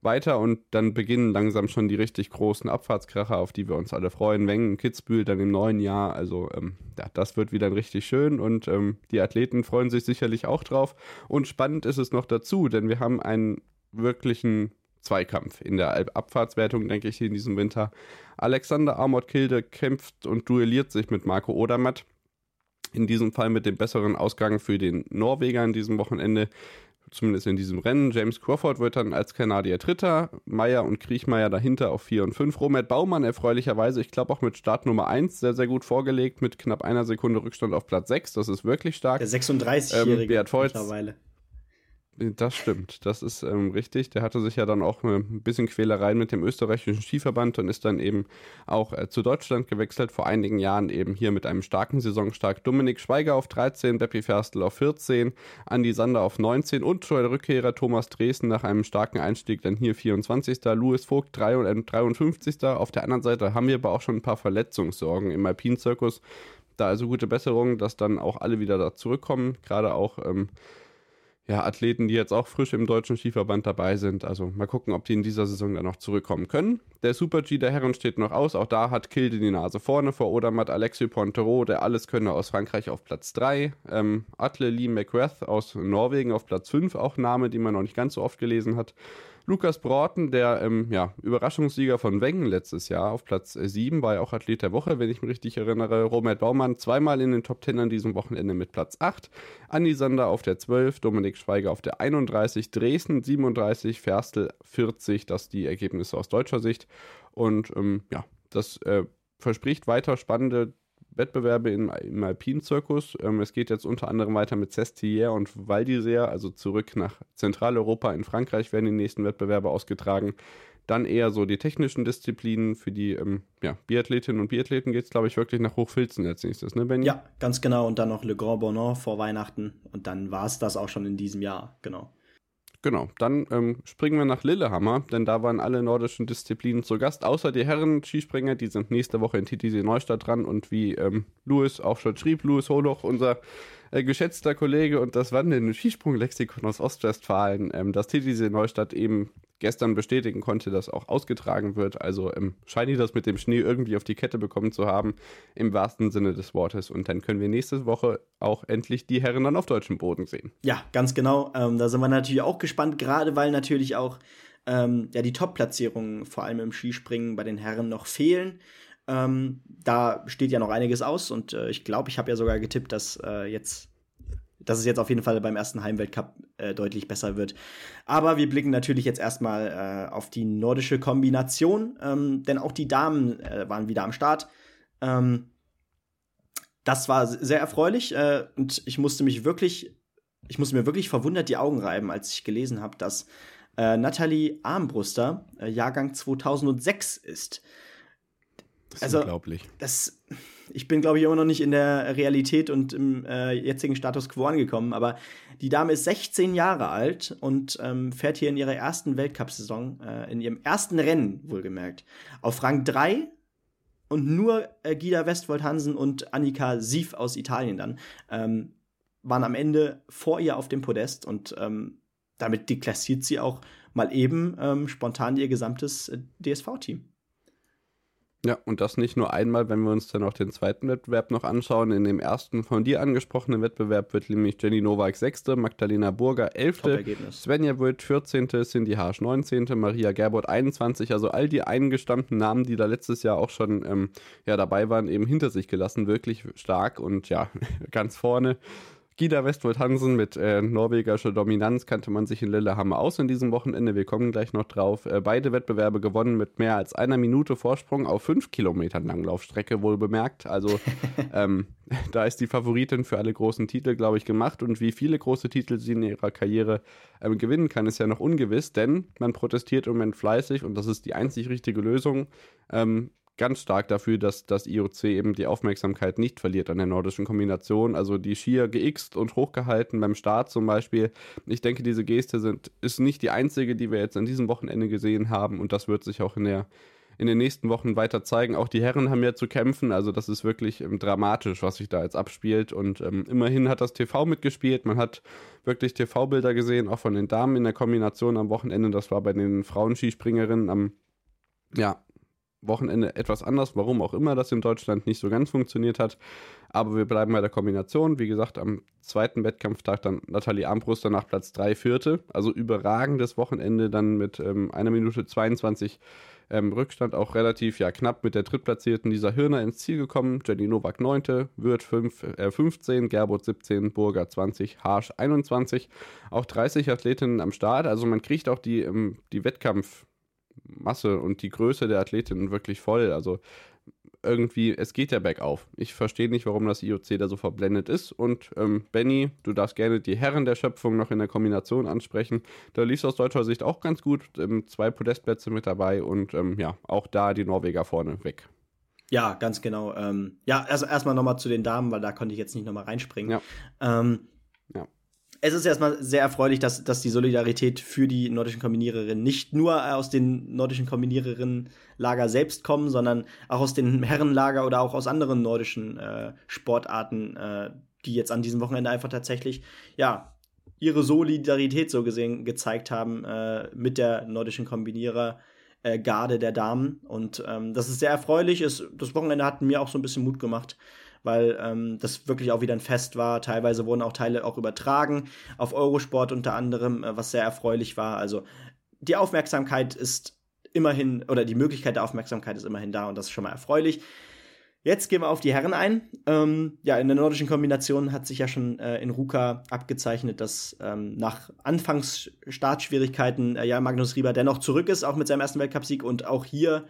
Weiter und dann beginnen langsam schon die richtig großen Abfahrtskracher, auf die wir uns alle freuen. Wengen, Kitzbühel dann im neuen Jahr. Also ähm, ja, das wird wieder richtig schön und ähm, die Athleten freuen sich sicherlich auch drauf. Und spannend ist es noch dazu, denn wir haben einen wirklichen Zweikampf in der Abfahrtswertung, denke ich, in diesem Winter. Alexander Amort Kilde kämpft und duelliert sich mit Marco Odermatt. In diesem Fall mit dem besseren Ausgang für den Norweger in diesem Wochenende, zumindest in diesem Rennen. James Crawford wird dann als Kanadier Dritter, Meyer und Kriechmeier dahinter auf 4 und 5. Robert Baumann erfreulicherweise, ich glaube auch mit Start Nummer 1, sehr, sehr gut vorgelegt, mit knapp einer Sekunde Rückstand auf Platz 6. Das ist wirklich stark. Der 36-Jährige ähm, mittlerweile. Das stimmt, das ist ähm, richtig. Der hatte sich ja dann auch ein bisschen Quälereien mit dem österreichischen Skiverband und ist dann eben auch äh, zu Deutschland gewechselt, vor einigen Jahren eben hier mit einem starken Saisonstart. Dominik Schweiger auf 13, Beppi Ferstl auf 14, Andi Sander auf 19 und der Rückkehrer Thomas Dresden nach einem starken Einstieg dann hier 24. Louis Vogt 53. Äh, auf der anderen Seite haben wir aber auch schon ein paar Verletzungssorgen im Alpinzirkus. Da also gute Besserung, dass dann auch alle wieder da zurückkommen. Gerade auch ähm, ja, Athleten, die jetzt auch frisch im deutschen Skiverband dabei sind. Also mal gucken, ob die in dieser Saison dann noch zurückkommen können. Der Super G der Herren steht noch aus. Auch da hat Kilde die Nase vorne vor Odermatt Alexis Pontero, der Alleskönner aus Frankreich auf Platz 3. Ähm, Atle Lee McGrath aus Norwegen auf Platz 5, auch Name, die man noch nicht ganz so oft gelesen hat. Lukas Broughton, der ähm, ja, Überraschungssieger von Wengen letztes Jahr auf Platz 7, war ja auch Athlet der Woche, wenn ich mich richtig erinnere. Robert Baumann zweimal in den Top 10 an diesem Wochenende mit Platz 8. Andi Sander auf der 12, Dominik Schweiger auf der 31, Dresden 37, Ferstel 40. Das die Ergebnisse aus deutscher Sicht. Und ähm, ja, das äh, verspricht weiter spannende Wettbewerbe im, im Alpinzirkus. Ähm, es geht jetzt unter anderem weiter mit Cestier und Val also zurück nach Zentraleuropa. In Frankreich werden die nächsten Wettbewerbe ausgetragen. Dann eher so die technischen Disziplinen. Für die ähm, ja, Biathletinnen und Biathleten geht es, glaube ich, wirklich nach Hochfilzen als nächstes, ne, Benny? Ja, ganz genau. Und dann noch Le Grand Bonnant vor Weihnachten. Und dann war es das auch schon in diesem Jahr, genau. Genau, dann ähm, springen wir nach Lillehammer, denn da waren alle nordischen Disziplinen zu Gast, außer die Herren-Skispringer, die sind nächste Woche in TTC Neustadt dran und wie ähm, Louis auch schon schrieb, Louis Holoch, unser äh, geschätzter Kollege und das wandelnde Skisprunglexikon aus Ostwestfalen, ähm, das TTC Neustadt eben gestern bestätigen konnte, dass auch ausgetragen wird. Also ähm, scheine ich das mit dem Schnee irgendwie auf die Kette bekommen zu haben, im wahrsten Sinne des Wortes. Und dann können wir nächste Woche auch endlich die Herren dann auf deutschem Boden sehen. Ja, ganz genau. Ähm, da sind wir natürlich auch gespannt, gerade weil natürlich auch ähm, ja, die Top-Platzierungen vor allem im Skispringen bei den Herren noch fehlen. Ähm, da steht ja noch einiges aus und äh, ich glaube, ich habe ja sogar getippt, dass äh, jetzt dass es jetzt auf jeden Fall beim ersten Heimweltcup äh, deutlich besser wird. Aber wir blicken natürlich jetzt erstmal äh, auf die nordische Kombination, ähm, denn auch die Damen äh, waren wieder am Start. Ähm, das war sehr erfreulich äh, und ich musste mich wirklich, ich musste mir wirklich verwundert die Augen reiben, als ich gelesen habe, dass äh, Nathalie Armbruster äh, Jahrgang 2006 ist. Das ist also, unglaublich. Das, ich bin, glaube ich, immer noch nicht in der Realität und im äh, jetzigen Status quo angekommen, aber die Dame ist 16 Jahre alt und ähm, fährt hier in ihrer ersten Weltcup-Saison, äh, in ihrem ersten Rennen, wohlgemerkt, auf Rang 3 und nur äh, Gida Westwold Hansen und Annika Sief aus Italien dann ähm, waren am Ende vor ihr auf dem Podest und ähm, damit deklassiert sie auch mal eben ähm, spontan ihr gesamtes äh, DSV-Team. Ja, und das nicht nur einmal, wenn wir uns dann auch den zweiten Wettbewerb noch anschauen. In dem ersten von dir angesprochenen Wettbewerb wird nämlich Jenny Nowak sechste, Magdalena Burger elfte, Svenja Witt 14., Cindy Harsch 19., Maria Gerbert 21. Also all die eingestammten Namen, die da letztes Jahr auch schon ähm, ja, dabei waren, eben hinter sich gelassen. Wirklich stark und ja, ganz vorne Gida Westwold Hansen mit äh, norwegischer Dominanz kannte man sich in Lillehammer aus in diesem Wochenende. Wir kommen gleich noch drauf. Äh, beide Wettbewerbe gewonnen mit mehr als einer Minute Vorsprung auf fünf Kilometern Langlaufstrecke, wohl bemerkt. Also ähm, da ist die Favoritin für alle großen Titel, glaube ich, gemacht. Und wie viele große Titel sie in ihrer Karriere ähm, gewinnen kann, ist ja noch ungewiss, denn man protestiert im Moment fleißig und das ist die einzig richtige Lösung. Ähm, ganz stark dafür, dass das IOC eben die Aufmerksamkeit nicht verliert an der nordischen Kombination. Also die Skier geixt und hochgehalten beim Start zum Beispiel. Ich denke, diese Geste sind, ist nicht die einzige, die wir jetzt an diesem Wochenende gesehen haben und das wird sich auch in der in den nächsten Wochen weiter zeigen. Auch die Herren haben ja zu kämpfen, also das ist wirklich ähm, dramatisch, was sich da jetzt abspielt. Und ähm, immerhin hat das TV mitgespielt. Man hat wirklich TV-Bilder gesehen, auch von den Damen in der Kombination am Wochenende. Das war bei den Frauenskispringerinnen am ja, Wochenende etwas anders, warum auch immer das in Deutschland nicht so ganz funktioniert hat. Aber wir bleiben bei der Kombination. Wie gesagt, am zweiten Wettkampftag dann Nathalie Armbruster nach Platz 3 vierte. Also überragendes Wochenende dann mit ähm, einer Minute 22 ähm, Rückstand auch relativ ja, knapp mit der drittplatzierten dieser Hirner ins Ziel gekommen. Jenny Nowak 9., Würth 5, äh, 15, Gerbot 17, Burger 20, Harsch 21. Auch 30 Athletinnen am Start. Also man kriegt auch die, ähm, die Wettkampf- Masse und die Größe der Athletinnen wirklich voll. Also irgendwie, es geht ja bergauf. Ich verstehe nicht, warum das IOC da so verblendet ist. Und ähm, Benny, du darfst gerne die Herren der Schöpfung noch in der Kombination ansprechen. Da lief es aus deutscher Sicht auch ganz gut. Ähm, zwei Podestplätze mit dabei und ähm, ja, auch da die Norweger vorne weg. Ja, ganz genau. Ähm, ja, also erstmal nochmal zu den Damen, weil da konnte ich jetzt nicht nochmal reinspringen. Ja. Ähm, ja es ist erstmal sehr erfreulich, dass, dass die Solidarität für die nordischen Kombiniererinnen nicht nur aus den nordischen Kombiniererinnen-Lager selbst kommen, sondern auch aus den Herrenlager oder auch aus anderen nordischen äh, Sportarten, äh, die jetzt an diesem Wochenende einfach tatsächlich, ja, ihre Solidarität so gesehen gezeigt haben äh, mit der nordischen Kombinierer. Garde der Damen und ähm, das ist sehr erfreulich. Ist, das Wochenende hat mir auch so ein bisschen Mut gemacht, weil ähm, das wirklich auch wieder ein Fest war. Teilweise wurden auch Teile auch übertragen auf Eurosport unter anderem, äh, was sehr erfreulich war. Also die Aufmerksamkeit ist immerhin, oder die Möglichkeit der Aufmerksamkeit ist immerhin da und das ist schon mal erfreulich. Jetzt gehen wir auf die Herren ein. Ähm, ja, in der nordischen Kombination hat sich ja schon äh, in Ruka abgezeichnet, dass ähm, nach Anfangs Startschwierigkeiten äh, ja Magnus Rieber dennoch zurück ist, auch mit seinem ersten Weltcupsieg und auch hier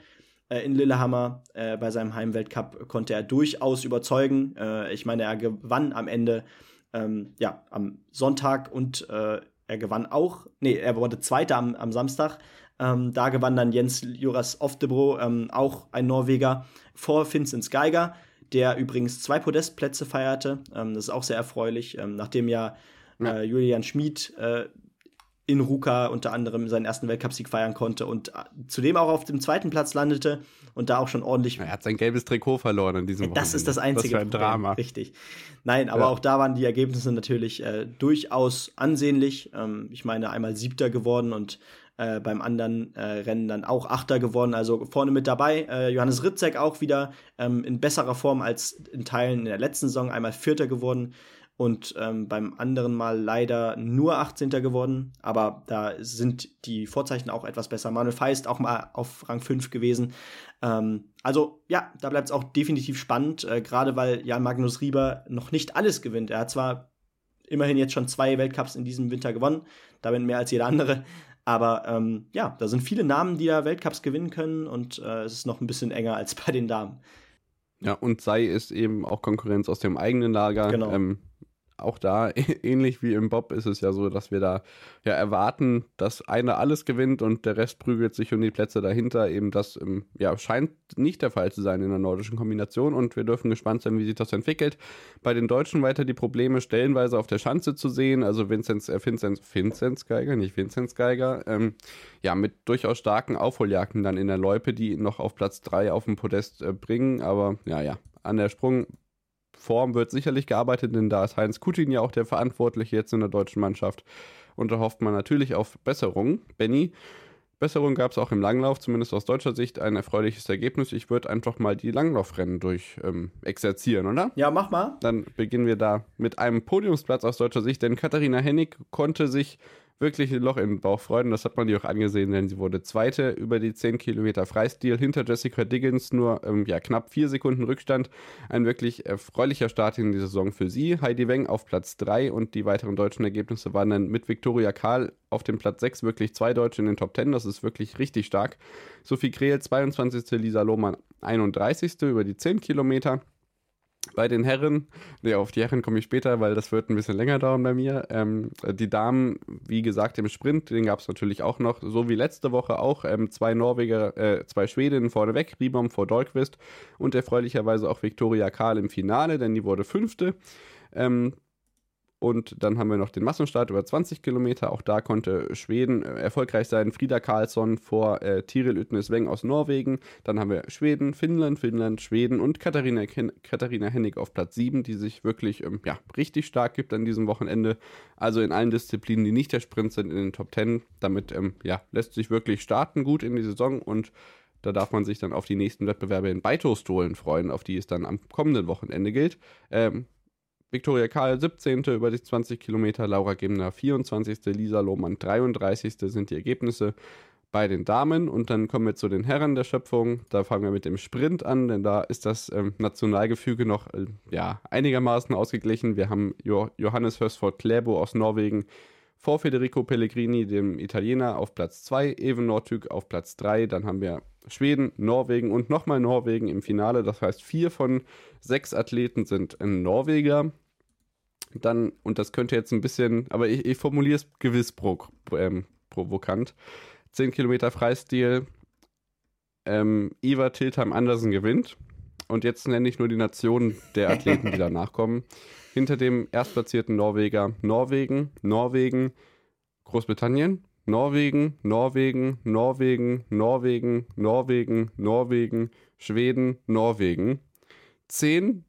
in Lillehammer äh, bei seinem Heimweltcup konnte er durchaus überzeugen. Äh, ich meine, er gewann am Ende, ähm, ja, am Sonntag und äh, er gewann auch, nee, er wurde Zweiter am, am Samstag. Ähm, da gewann dann Jens Joras Oftebro, ähm, auch ein Norweger, vor Vincent Geiger, der übrigens zwei Podestplätze feierte. Ähm, das ist auch sehr erfreulich, ähm, nachdem ja, ja. Äh, Julian Schmid äh, in Ruka unter anderem seinen ersten Weltcupsieg feiern konnte und äh, zudem auch auf dem zweiten Platz landete und da auch schon ordentlich. Er hat sein gelbes Trikot verloren in diesem Wochenende. Das ist das einzige das ein. Drama. Richtig. Nein, aber ja. auch da waren die Ergebnisse natürlich äh, durchaus ansehnlich. Ähm, ich meine, einmal Siebter geworden und Äh, beim anderen äh, Rennen dann auch Achter geworden, also vorne mit dabei. Äh, Johannes Ritzek auch wieder ähm, in besserer Form als in Teilen in der letzten Saison, einmal Vierter geworden und ähm, beim anderen Mal leider nur 18. geworden. Aber da sind die Vorzeichen auch etwas besser. Manuel Feist auch mal auf Rang 5 gewesen. Ähm, also ja, da bleibt es auch definitiv spannend, äh, gerade weil Jan Magnus Rieber noch nicht alles gewinnt. Er hat zwar immerhin jetzt schon zwei Weltcups in diesem Winter gewonnen, damit mehr als jeder andere. Aber ähm, ja, da sind viele Namen, die da Weltcups gewinnen können und äh, es ist noch ein bisschen enger als bei den Damen. Ja, und sei es eben auch Konkurrenz aus dem eigenen Lager. Genau. Ähm, auch da, ähnlich wie im Bob, ist es ja so, dass wir da ja erwarten, dass einer alles gewinnt und der Rest prügelt sich um die Plätze dahinter. Eben das ähm, ja, scheint nicht der Fall zu sein in der nordischen Kombination und wir dürfen gespannt sein, wie sich das entwickelt. Bei den Deutschen weiter die Probleme stellenweise auf der Schanze zu sehen. Also Vinzenz, äh, Vinzenz, Vinzenz Geiger, nicht Vinzenz Geiger, ähm, ja, mit durchaus starken Aufholjagden dann in der Loipe, die noch auf Platz 3 auf dem Podest äh, bringen. Aber ja, ja, an der Sprung Form wird sicherlich gearbeitet, denn da ist Heinz Kutin ja auch der Verantwortliche jetzt in der deutschen Mannschaft. Und da hofft man natürlich auf Besserung. Benny, Besserung gab es auch im Langlauf, zumindest aus deutscher Sicht ein erfreuliches Ergebnis. Ich würde einfach mal die Langlaufrennen durch ähm, exerzieren, oder? Ja, mach mal. Dann beginnen wir da mit einem Podiumsplatz aus deutscher Sicht, denn Katharina Hennig konnte sich wirklich ein Loch den Bauch freuen. Das hat man ihr auch angesehen, denn sie wurde Zweite über die 10 Kilometer Freistil hinter Jessica Diggins, nur ähm, ja, knapp vier Sekunden Rückstand. Ein wirklich erfreulicher Start in die Saison für sie. Heidi Weng auf Platz 3 und die weiteren deutschen Ergebnisse waren dann mit Viktoria Karl auf dem Platz 6 wirklich zwei Deutsche in den Top 10. Das ist wirklich richtig stark. Sophie Krehl 22. Lisa Lohmann 31. über die 10 Kilometer. Bei den Herren, ne, auf die Herren komme ich später, weil das wird ein bisschen länger dauern bei mir. Ähm, die Damen, wie gesagt, im Sprint, den gab es natürlich auch noch, so wie letzte Woche auch, ähm, zwei Norweger, äh, zwei Schwedinnen vorneweg, Ribom vor Dolquist und erfreulicherweise auch Viktoria Karl im Finale, denn die wurde Fünfte. Ähm, und dann haben wir noch den Massenstart über 20 Kilometer. Auch da konnte Schweden äh, erfolgreich sein. Frieda Karlsson vor äh, Tiril Utnesweng aus Norwegen. Dann haben wir Schweden, Finnland, Finnland, Schweden und Katharina, Katharina Hennig auf Platz 7, die sich wirklich ähm, ja, richtig stark gibt an diesem Wochenende. Also in allen Disziplinen, die nicht der Sprint sind, in den Top 10. Damit ähm, ja, lässt sich wirklich starten gut in die Saison und da darf man sich dann auf die nächsten Wettbewerbe in Beitostolen freuen, auf die es dann am kommenden Wochenende gilt. Ähm, Viktoria Karl 17. über die 20 Kilometer, Laura Gemner 24. Lisa Lohmann 33. sind die Ergebnisse bei den Damen. Und dann kommen wir zu den Herren der Schöpfung. Da fangen wir mit dem Sprint an, denn da ist das ähm, Nationalgefüge noch äh, ja, einigermaßen ausgeglichen. Wir haben jo Johannes Hörsford Kläbo aus Norwegen vor Federico Pellegrini, dem Italiener, auf Platz 2, Even Nortüg auf Platz 3. Dann haben wir Schweden, Norwegen und nochmal Norwegen im Finale. Das heißt, vier von sechs Athleten sind Norweger. Dann, und das könnte jetzt ein bisschen, aber ich, ich formuliere es gewiss pro, ähm, provokant. 10 Kilometer Freistil. Ähm, Ivar Tiltheim Andersen gewinnt. Und jetzt nenne ich nur die Nationen der Athleten, die danach kommen. Hinter dem erstplatzierten Norweger Norwegen, Norwegen, Großbritannien, Norwegen, Norwegen, Norwegen, Norwegen, Norwegen, Norwegen, Schweden, Norwegen. Zehn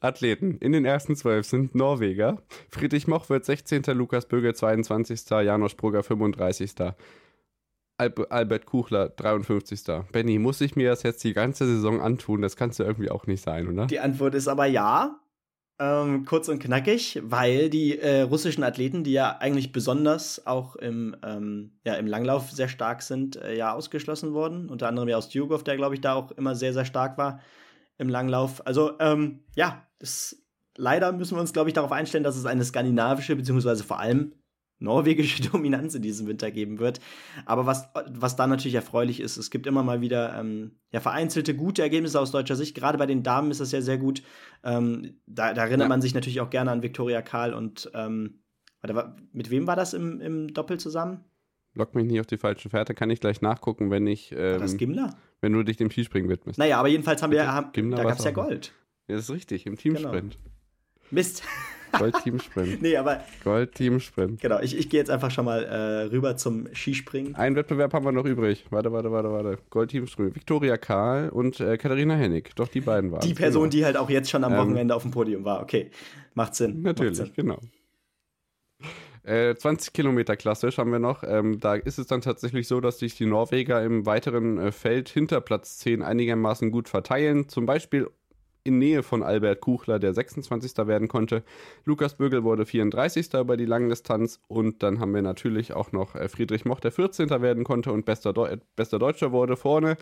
Athleten in den ersten zwölf sind Norweger. Friedrich Moch wird 16. Lukas Böge 22. Janosch Brugger 35. Albert Kuchler 53. Benny, muss ich mir das jetzt die ganze Saison antun? Das kannst du irgendwie auch nicht sein, oder? Die Antwort ist aber ja. Ähm, kurz und knackig, weil die äh, russischen Athleten, die ja eigentlich besonders auch im, ähm, ja, im Langlauf sehr stark sind, äh, ja ausgeschlossen wurden. Unter anderem ja aus Djurgov, der glaube ich da auch immer sehr, sehr stark war im Langlauf. Also ähm, ja, das, leider müssen wir uns glaube ich darauf einstellen, dass es eine skandinavische beziehungsweise vor allem norwegische Dominanz in diesem Winter geben wird. Aber was, was da natürlich erfreulich ist, es gibt immer mal wieder ähm, ja, vereinzelte gute Ergebnisse aus deutscher Sicht. Gerade bei den Damen ist das ja sehr gut. Ähm, da, da, erinnert ja. man sich natürlich auch gerne an Viktoria Karl und ähm, mit wem war das im, im Doppel zusammen? Lock mich nicht auf die falsche Fährte, kann ich gleich nachgucken, wenn ich. Ähm, das Gimler? Wenn du dich dem Skispringen widmest. Naja, aber jedenfalls haben wir. Haben, da gab es ja Gold. Ja, das ist richtig, im Teamsprint. Genau. Mist. Gold-Team-Sprint. nee, aber. Gold-Team-Sprint. Genau, ich, ich gehe jetzt einfach schon mal äh, rüber zum Skispringen. Einen Wettbewerb haben wir noch übrig. Warte, warte, warte, warte. Gold-Team-Sprint. Viktoria Karl und äh, Katharina Hennig. Doch, die beiden waren Die Person, genau. die halt auch jetzt schon am ähm, Wochenende auf dem Podium war. Okay, macht Sinn. Natürlich, macht Sinn. genau. Äh, 20 Kilometer klassisch haben wir noch. Ähm, da ist es dann tatsächlich so, dass sich die Norweger im weiteren äh, Feld hinter Platz 10 einigermaßen gut verteilen. Zum Beispiel in Nähe von Albert Kuchler, der 26. werden konnte. Lukas Bögel wurde 34. über die Langdistanz und dann haben wir natürlich auch noch äh, Friedrich Moch, der 14. werden konnte und bester, Deu bester Deutscher wurde vorne.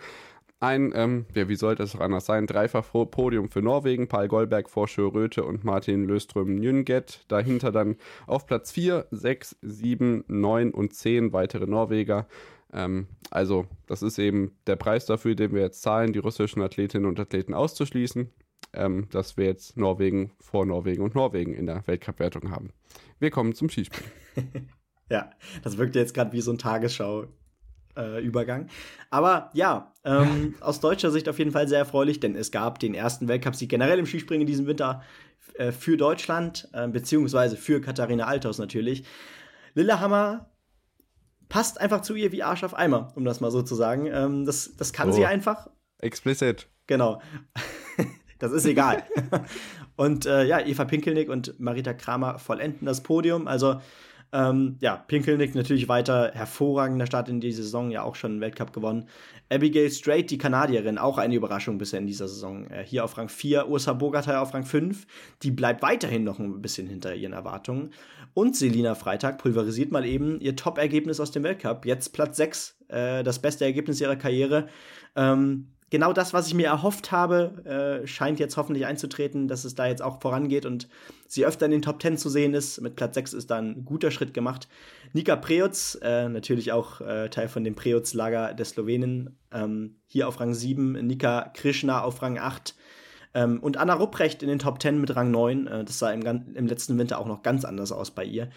Ein, ähm, ja, wie sollte es auch anders sein, dreifach Podium für Norwegen, Paul Goldberg, Forscher Röthe und Martin Löström Njünget. Dahinter dann auf Platz 4, 6, 7, 9 und 10 weitere Norweger. Ähm, also, das ist eben der Preis dafür, den wir jetzt zahlen, die russischen Athletinnen und Athleten auszuschließen ähm, dass wir jetzt Norwegen vor Norwegen und Norwegen in der Weltcup-Wertung haben. Wir kommen zum Skispringen. ja, das wirkte jetzt gerade wie so ein Tagesschau. Äh, Übergang. Aber ja, ähm, aus deutscher Sicht auf jeden Fall sehr erfreulich, denn es gab den ersten Weltcupsieg generell im Skispringen in diesem Winter äh, für Deutschland, äh, beziehungsweise für Katharina Althaus natürlich. Lillehammer passt einfach zu ihr wie Arsch auf Eimer, um das mal so zu sagen. Ähm, das, das kann oh. sie einfach. Explicit. Genau. Das ist egal. und äh, ja, Eva Pinkelnick und Marita Kramer vollenden das Podium. Also ähm, ja, Pinkelnick natürlich weiter hervorragender Start in die Saison, ja auch schon einen Weltcup gewonnen. Abigail Strait, die Kanadierin, auch eine Überraschung bisher in dieser Saison. Äh, hier auf Rang 4, Ursa Bogatay auf Rang 5. Die bleibt weiterhin noch ein bisschen hinter ihren Erwartungen. Und Selina Freitag pulverisiert mal eben ihr Top-Ergebnis aus dem Weltcup. Jetzt Platz 6, äh, das beste Ergebnis ihrer Karriere. Ähm, genau das, was ich mir erhofft habe, äh, scheint jetzt hoffentlich einzutreten, dass es da jetzt auch vorangeht und sie öfter in den Top 10 zu sehen ist. Mit Platz 6 ist da ein guter Schritt gemacht. Nika Preutz, äh, natürlich auch äh, Teil von dem Preutz-Lager der Slowenen, ähm, hier auf Rang 7, Nika Krishna auf Rang 8. Ähm, und Anna Rupprecht in den Top 10 mit Rang 9. Äh, das sah im, im letzten Winter auch noch ganz anders aus bei ihr.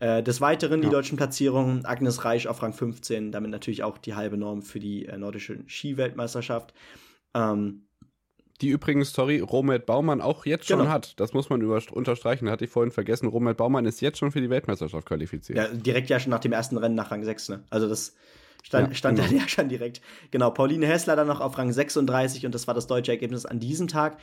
Äh, des Weiteren ja. die deutschen Platzierungen. Agnes Reich auf Rang 15, damit natürlich auch die halbe Norm für die äh, nordische Skiweltmeisterschaft. Ähm, die übrigens, sorry, Romet Baumann auch jetzt schon genau. hat. Das muss man unterstreichen. Hatte ich vorhin vergessen. Romet Baumann ist jetzt schon für die Weltmeisterschaft qualifiziert. Ja, direkt ja schon nach dem ersten Rennen nach Rang 6. Ne? Also das stand, ja, stand genau. da ja schon direkt. Genau, Pauline Hessler dann noch auf Rang 36 und das war das deutsche Ergebnis an diesem Tag.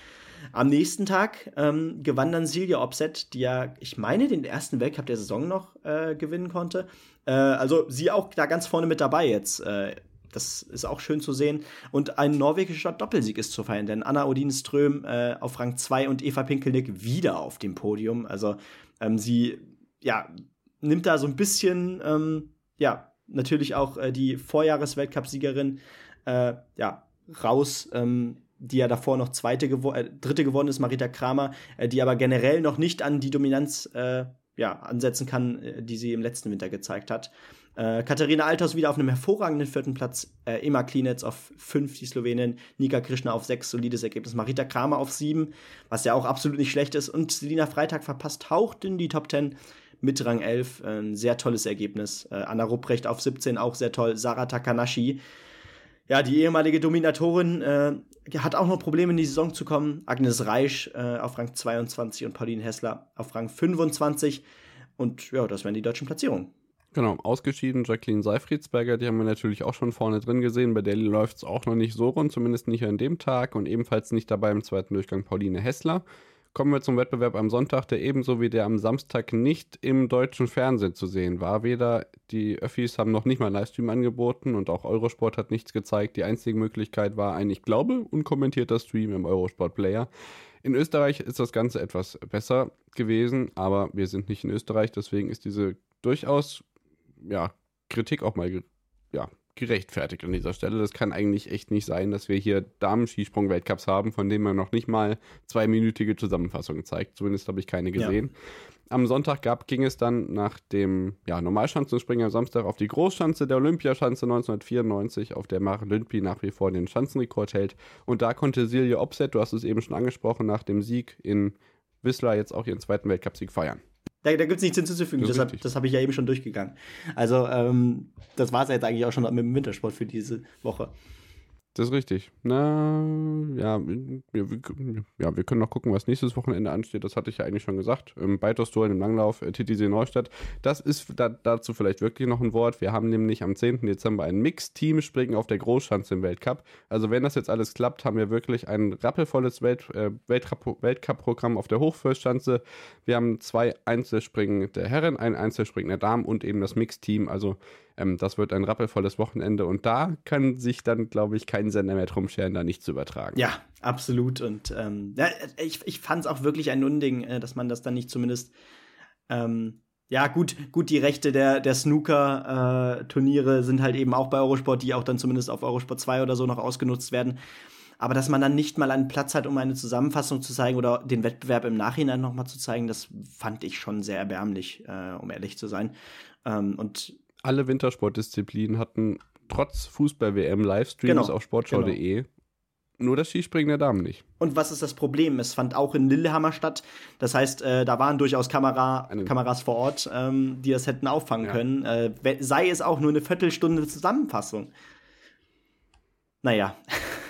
Am nächsten Tag ähm, gewann dann Silja Opset, die ja, ich meine, den ersten Weltcup der Saison noch äh, gewinnen konnte. Äh, also sie auch da ganz vorne mit dabei jetzt. Äh, das ist auch schön zu sehen. Und ein norwegischer Doppelsieg ist zu feiern, denn Anna Odin Ström äh, auf Rang 2 und Eva Pinkelnick wieder auf dem Podium. Also ähm, sie, ja, nimmt da so ein bisschen, ähm, ja, natürlich auch äh, die Vorjahres-Weltcup-Siegerin, äh, ja, raus. Ähm, die ja davor noch zweite gewo äh, dritte geworden ist, Marita Kramer, äh, die aber generell noch nicht an die Dominanz äh, ja, ansetzen kann, äh, die sie im letzten Winter gezeigt hat. Katharina Althaus wieder auf einem hervorragenden vierten Platz, Emma Klinetz auf fünf, die Slowenin, Nika Krishna auf sechs, solides Ergebnis, Marita Kramer auf sieben, was ja auch absolut nicht schlecht ist, und Selina Freitag verpasst haucht in die Top Ten mit Rang 11, ein sehr tolles Ergebnis. Äh, Anna Rupprecht auf 17, auch sehr toll, Sarah Takanashi ja, die ehemalige Dominatorin äh, hat auch noch Probleme in die Saison zu kommen. Agnes Reisch äh, auf Rang 22 und Pauline Hessler auf Rang 25. Und ja, das wären die deutschen Platzierungen. Genau, ausgeschieden Jacqueline Seifriedsberger, die haben wir natürlich auch schon vorne drin gesehen. Bei der läuft es auch noch nicht so rund, zumindest nicht an dem Tag und ebenfalls nicht dabei im zweiten Durchgang Pauline Hessler. Kommen wir zum Wettbewerb am Sonntag, der ebenso wie der am Samstag nicht im deutschen Fernsehen zu sehen war. Weder die Öffis haben noch nicht mal Livestream angeboten und auch Eurosport hat nichts gezeigt. Die einzige Möglichkeit war ein, ich glaube, unkommentierter Stream im Eurosport Player. In Österreich ist das Ganze etwas besser gewesen, aber wir sind nicht in Österreich, deswegen ist diese durchaus ja, Kritik auch mal ja, gerechtfertigt an dieser Stelle. Das kann eigentlich echt nicht sein, dass wir hier Damen-Skisprung-Weltcups haben, von denen man noch nicht mal zweiminütige Zusammenfassungen zeigt. Zumindest habe ich keine gesehen. Ja. Am Sonntag gab, ging es dann nach dem ja, Normalschanzenspringen am Samstag auf die Großschanze der Olympiaschanze 1994, auf der Mare Lündby nach wie vor den Schanzenrekord hält. Und da konnte Silje Opset, du hast es eben schon angesprochen, nach dem Sieg in Whistler jetzt auch ihren zweiten Weltcupsieg feiern. Da, da gibt es nichts hinzuzufügen. Das, das habe ich ja eben schon durchgegangen. Also, ähm, das war es jetzt eigentlich auch schon mit dem Wintersport für diese Woche. Das ist richtig. Na, ja, wir, ja, wir können noch gucken, was nächstes Wochenende ansteht. Das hatte ich ja eigentlich schon gesagt. Im Beitostor im Langlauf, äh, TTC Neustadt. Das ist da, dazu vielleicht wirklich noch ein Wort. Wir haben nämlich am 10. Dezember ein Mix-Team-Springen auf der Großschanze im Weltcup. Also wenn das jetzt alles klappt, haben wir wirklich ein rappelvolles Welt, äh, Weltcup-Programm auf der Hochfürstschanze. Wir haben zwei Einzelspringen der Herren, ein Einzelspringen der Damen und eben das Mix-Team. Also ähm, das wird ein rappelvolles Wochenende und da kann sich dann, glaube ich, kein Sender mehr drum scheren, da nicht zu übertragen. Ja, absolut. Und ähm, ja, ich, ich fand es auch wirklich ein Unding, äh, dass man das dann nicht zumindest. Ähm, ja, gut, gut, die Rechte der, der Snooker-Turniere äh, sind halt eben auch bei Eurosport, die auch dann zumindest auf Eurosport 2 oder so noch ausgenutzt werden. Aber dass man dann nicht mal einen Platz hat, um eine Zusammenfassung zu zeigen oder den Wettbewerb im Nachhinein nochmal zu zeigen, das fand ich schon sehr erbärmlich, äh, um ehrlich zu sein. Ähm, und alle Wintersportdisziplinen hatten trotz Fußball-WM Livestreams genau, auf sportschau.de. Genau. Nur das Skispringen der Damen nicht. Und was ist das Problem? Es fand auch in Lillehammer statt. Das heißt, äh, da waren durchaus Kamera, Kameras vor Ort, ähm, die das hätten auffangen ja. können. Äh, sei es auch nur eine Viertelstunde Zusammenfassung. Naja.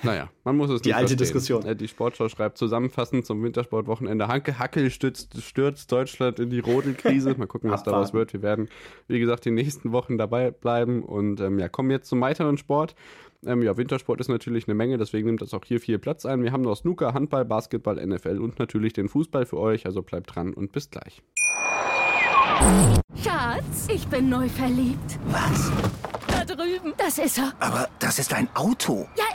Naja, man muss es Die alte verstehen. Diskussion. Äh, die Sportschau schreibt zusammenfassend zum Wintersportwochenende: Hanke Hackel stürzt, stürzt Deutschland in die Rodelkrise. Mal gucken, was daraus wird. Wir werden, wie gesagt, die nächsten Wochen dabei bleiben und ähm, ja, kommen jetzt zum weiteren Sport. Ähm, ja, Wintersport ist natürlich eine Menge, deswegen nimmt das auch hier viel Platz ein. Wir haben noch Snooker, Handball, Basketball, NFL und natürlich den Fußball für euch. Also bleibt dran und bis gleich. Schatz, ich bin neu verliebt. Was? Drüben. Das ist er. Aber das ist ein Auto. Ja,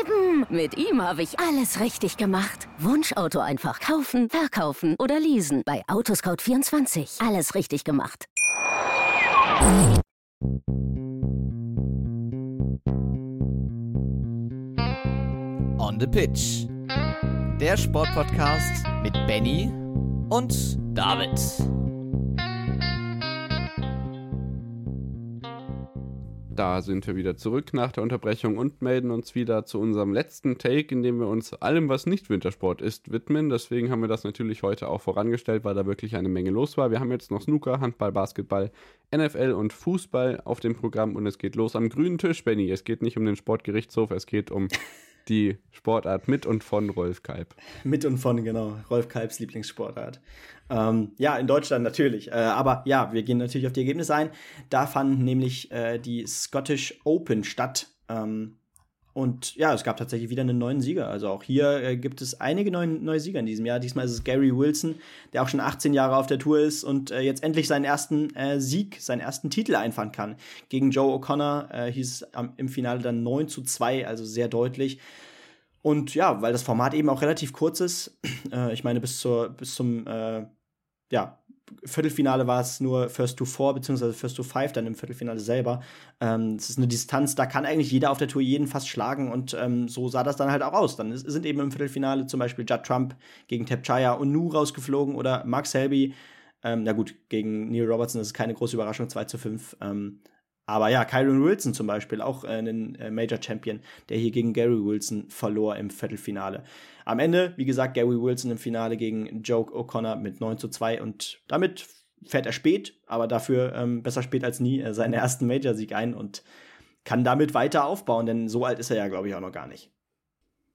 eben. Mit ihm habe ich alles richtig gemacht. Wunschauto einfach kaufen, verkaufen oder leasen. Bei Autoscout24. Alles richtig gemacht. On the Pitch. Der Sportpodcast mit Benny und David. Da sind wir wieder zurück nach der Unterbrechung und melden uns wieder zu unserem letzten Take, in dem wir uns allem, was nicht Wintersport ist, widmen. Deswegen haben wir das natürlich heute auch vorangestellt, weil da wirklich eine Menge los war. Wir haben jetzt noch Snooker, Handball, Basketball, NFL und Fußball auf dem Programm und es geht los am grünen Tisch, Benny. Es geht nicht um den Sportgerichtshof, es geht um die Sportart mit und von Rolf Kalb. Mit und von, genau. Rolf Kalbs Lieblingssportart. Ähm, ja, in Deutschland natürlich. Äh, aber ja, wir gehen natürlich auf die Ergebnisse ein. Da fand nämlich äh, die Scottish Open statt. Ähm, und ja, es gab tatsächlich wieder einen neuen Sieger. Also auch hier äh, gibt es einige neue, neue Sieger in diesem Jahr. Diesmal ist es Gary Wilson, der auch schon 18 Jahre auf der Tour ist und äh, jetzt endlich seinen ersten äh, Sieg, seinen ersten Titel einfahren kann. Gegen Joe O'Connor äh, hieß es im Finale dann 9 zu 2, also sehr deutlich. Und ja, weil das Format eben auch relativ kurz ist, äh, ich meine, bis, zur, bis zum äh, ja, Viertelfinale war es nur First to Four, beziehungsweise First to Five, dann im Viertelfinale selber. Ähm, es ist eine Distanz, da kann eigentlich jeder auf der Tour jeden fast schlagen und ähm, so sah das dann halt auch aus. Dann ist, sind eben im Viertelfinale zum Beispiel Judd Trump gegen Tapchaya und Nu rausgeflogen oder Mark Selby. Ähm, na gut, gegen Neil Robertson das ist keine große Überraschung, 2 zu 5. Ähm, aber ja, Kyron Wilson zum Beispiel, auch äh, ein äh, Major Champion, der hier gegen Gary Wilson verlor im Viertelfinale. Am Ende, wie gesagt, Gary Wilson im Finale gegen Joe O'Connor mit 9 zu 2 und damit fährt er spät, aber dafür ähm, besser spät als nie äh, seinen ersten Major-Sieg ein und kann damit weiter aufbauen, denn so alt ist er ja, glaube ich, auch noch gar nicht.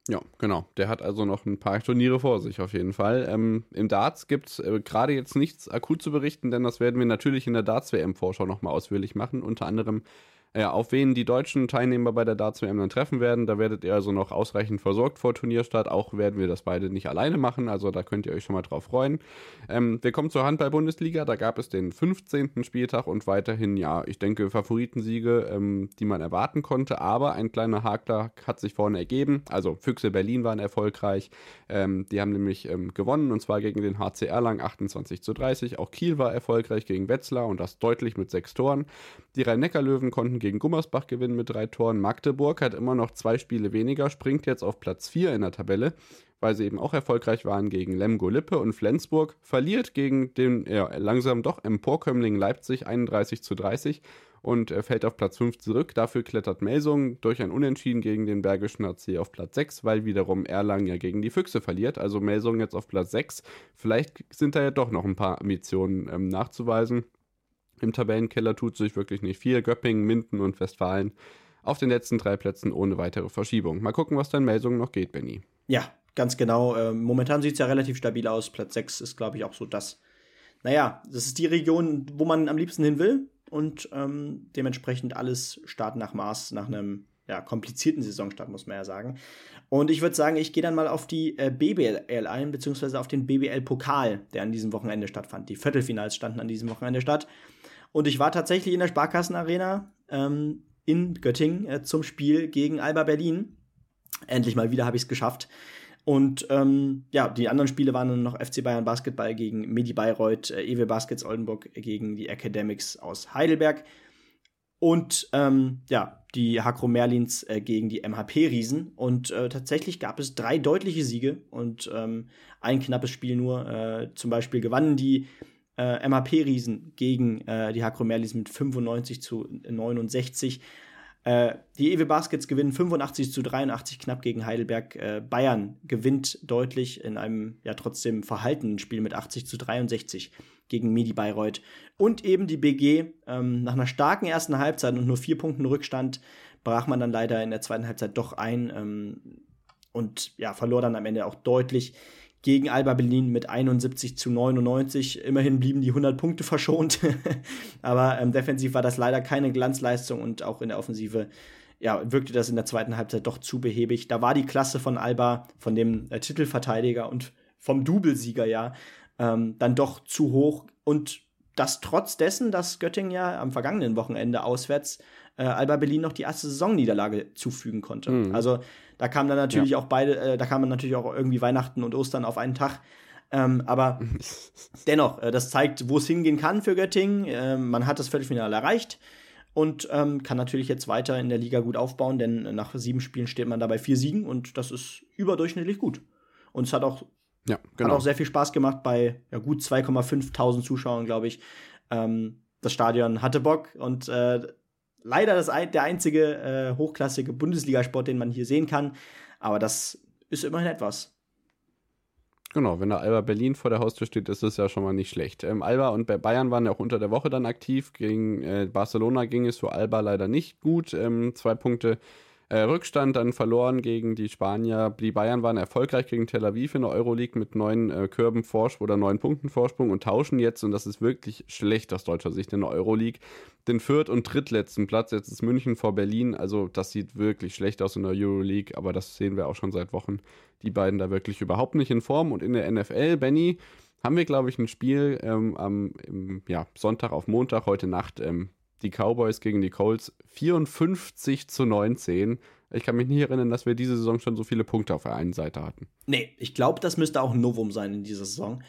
Ja, genau. Der hat also noch ein paar Turniere vor sich auf jeden Fall. Ähm, Im Darts gibt es äh, gerade jetzt nichts akut zu berichten, denn das werden wir natürlich in der Darts-WM-Vorschau nochmal ausführlich machen. Unter anderem äh, auf wen die deutschen Teilnehmer bei der Darts WM dann treffen werden. Da werdet ihr also noch ausreichend versorgt vor Turnierstart. Auch werden wir das beide nicht alleine machen, also da könnt ihr euch schon mal drauf freuen. Ähm, wir kommen zur Handball-Bundesliga. Da gab es den 15. Spieltag und weiterhin, ja, ich denke, Favoritensiege, ähm, die man erwarten konnte. Aber ein kleiner Hakler hat sich vorne ergeben. Also Füchse Berlin waren erfolgreich. Ähm, die haben nämlich ähm, gewonnen und zwar gegen den HC Erlang 28 zu 30. Auch Kiel war erfolgreich gegen Wetzlar und das deutlich mit sechs Toren. Die Rhein-Neckar-Löwen konnten gegen Gummersbach gewinnen mit drei Toren. Magdeburg hat immer noch zwei Spiele weniger, springt jetzt auf Platz 4 in der Tabelle, weil sie eben auch erfolgreich waren gegen Lemgo Lippe und Flensburg. Verliert gegen den ja, langsam doch Emporkömmling Leipzig 31 zu 30 und äh, fällt auf Platz 5 zurück. Dafür klettert Melsung durch ein Unentschieden gegen den Bergischen AC auf Platz 6, weil wiederum Erlangen ja gegen die Füchse verliert. Also Melsung jetzt auf Platz 6. Vielleicht sind da ja doch noch ein paar Ambitionen ähm, nachzuweisen. Im Tabellenkeller tut sich wirklich nicht viel. Göppingen, Minden und Westfalen auf den letzten drei Plätzen ohne weitere Verschiebung. Mal gucken, was deine Meldung noch geht, Benny. Ja, ganz genau. Ähm, momentan sieht es ja relativ stabil aus. Platz 6 ist, glaube ich, auch so das. Naja, das ist die Region, wo man am liebsten hin will. Und ähm, dementsprechend alles Start nach Maß, nach einem ja, komplizierten Saisonstart, muss man ja sagen. Und ich würde sagen, ich gehe dann mal auf die äh, BBL ein, beziehungsweise auf den BBL-Pokal, der an diesem Wochenende stattfand. Die Viertelfinals standen an diesem Wochenende statt. Und ich war tatsächlich in der Sparkassenarena ähm, in Göttingen äh, zum Spiel gegen Alba Berlin. Endlich mal wieder habe ich es geschafft. Und ähm, ja, die anderen Spiele waren dann noch FC Bayern Basketball gegen Medi Bayreuth, äh, EW Baskets Oldenburg gegen die Academics aus Heidelberg. Und ähm, ja, die Hakro Merlins äh, gegen die MHP-Riesen. Und äh, tatsächlich gab es drei deutliche Siege und ähm, ein knappes Spiel nur. Äh, zum Beispiel gewannen die äh, MHP-Riesen gegen äh, die Hakro Merlins mit 95 zu 69. Äh, die EW Baskets gewinnen 85 zu 83 knapp gegen Heidelberg. Äh, Bayern gewinnt deutlich in einem ja trotzdem verhaltenen Spiel mit 80 zu 63 gegen Medi Bayreuth. Und eben die BG ähm, nach einer starken ersten Halbzeit und nur vier Punkten Rückstand brach man dann leider in der zweiten Halbzeit doch ein ähm, und ja, verlor dann am Ende auch deutlich gegen Alba Berlin mit 71 zu 99. Immerhin blieben die 100 Punkte verschont. Aber ähm, defensiv war das leider keine Glanzleistung und auch in der Offensive ja, wirkte das in der zweiten Halbzeit doch zu behäbig. Da war die Klasse von Alba, von dem äh, Titelverteidiger und vom Doublesieger ja, ähm, dann doch zu hoch. Und das trotz dessen, dass Göttingen ja am vergangenen Wochenende auswärts äh, Alba Berlin noch die erste Saisonniederlage zufügen konnte. Mhm. Also da kam dann natürlich ja. auch beide, äh, da kam dann natürlich auch irgendwie Weihnachten und Ostern auf einen Tag. Ähm, aber dennoch, äh, das zeigt, wo es hingehen kann für Göttingen. Äh, man hat das Viertelfinale erreicht und ähm, kann natürlich jetzt weiter in der Liga gut aufbauen, denn nach sieben Spielen steht man dabei vier Siegen und das ist überdurchschnittlich gut. Und es hat auch, ja, genau. hat auch sehr viel Spaß gemacht bei ja, gut 2,5 Zuschauern, glaube ich. Ähm, das Stadion hatte Bock und äh, leider das, der einzige äh, hochklassige Bundesligasport, den man hier sehen kann. Aber das ist immerhin etwas. Genau, wenn da Alba Berlin vor der Haustür steht, ist das ja schon mal nicht schlecht. Ähm, Alba und Bayern waren ja auch unter der Woche dann aktiv. Gegen äh, Barcelona ging es für Alba leider nicht gut. Ähm, zwei Punkte äh, Rückstand dann verloren gegen die Spanier. Die Bayern waren erfolgreich gegen Tel Aviv in der Euroleague mit neun äh, Körben Vorsprung oder neun Punkten Vorsprung und tauschen jetzt, und das ist wirklich schlecht aus deutscher Sicht in der Euroleague, den viert- und drittletzten Platz. Jetzt ist München vor Berlin. Also das sieht wirklich schlecht aus in der Euroleague, aber das sehen wir auch schon seit Wochen. Die beiden da wirklich überhaupt nicht in Form. Und in der NFL, Benny, haben wir, glaube ich, ein Spiel ähm, am ja, Sonntag auf Montag, heute Nacht. Ähm, die Cowboys gegen die Colts 54 zu 19. Ich kann mich nicht erinnern, dass wir diese Saison schon so viele Punkte auf der einen Seite hatten. Nee, ich glaube, das müsste auch ein Novum sein in dieser Saison.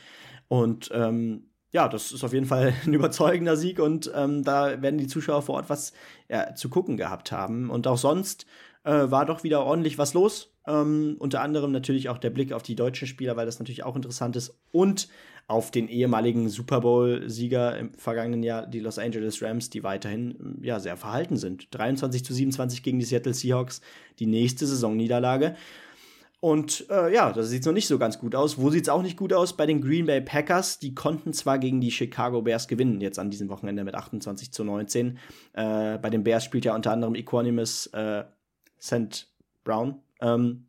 Und ähm, ja, das ist auf jeden Fall ein überzeugender Sieg und ähm, da werden die Zuschauer vor Ort was ja, zu gucken gehabt haben. Und auch sonst äh, war doch wieder ordentlich was los. Ähm, unter anderem natürlich auch der Blick auf die deutschen Spieler, weil das natürlich auch interessant ist. Und auf den ehemaligen Super Bowl-Sieger im vergangenen Jahr, die Los Angeles Rams, die weiterhin ja, sehr verhalten sind. 23 zu 27 gegen die Seattle Seahawks, die nächste Saisonniederlage. Und äh, ja, das sieht noch nicht so ganz gut aus. Wo sieht es auch nicht gut aus? Bei den Green Bay Packers. Die konnten zwar gegen die Chicago Bears gewinnen, jetzt an diesem Wochenende mit 28 zu 19. Äh, bei den Bears spielt ja unter anderem Equanimus äh, St. Brown. Ähm,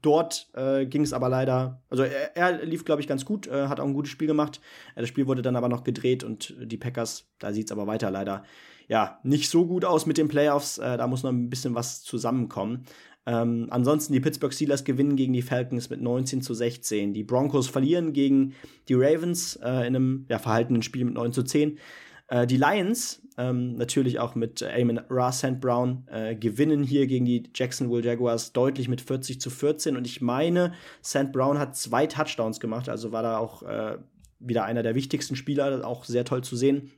Dort äh, ging es aber leider, also er, er lief, glaube ich, ganz gut, äh, hat auch ein gutes Spiel gemacht. Äh, das Spiel wurde dann aber noch gedreht und die Packers, da sieht es aber weiter leider, ja, nicht so gut aus mit den Playoffs. Äh, da muss noch ein bisschen was zusammenkommen. Ähm, ansonsten die Pittsburgh Steelers gewinnen gegen die Falcons mit 19 zu 16. Die Broncos verlieren gegen die Ravens äh, in einem ja, verhaltenen Spiel mit 9 zu 10. Äh, die Lions, ähm, natürlich auch mit Amon Ra St. Brown, äh, gewinnen hier gegen die Jacksonville Jaguars deutlich mit 40 zu 14. Und ich meine, St. Brown hat zwei Touchdowns gemacht, also war da auch äh, wieder einer der wichtigsten Spieler, auch sehr toll zu sehen.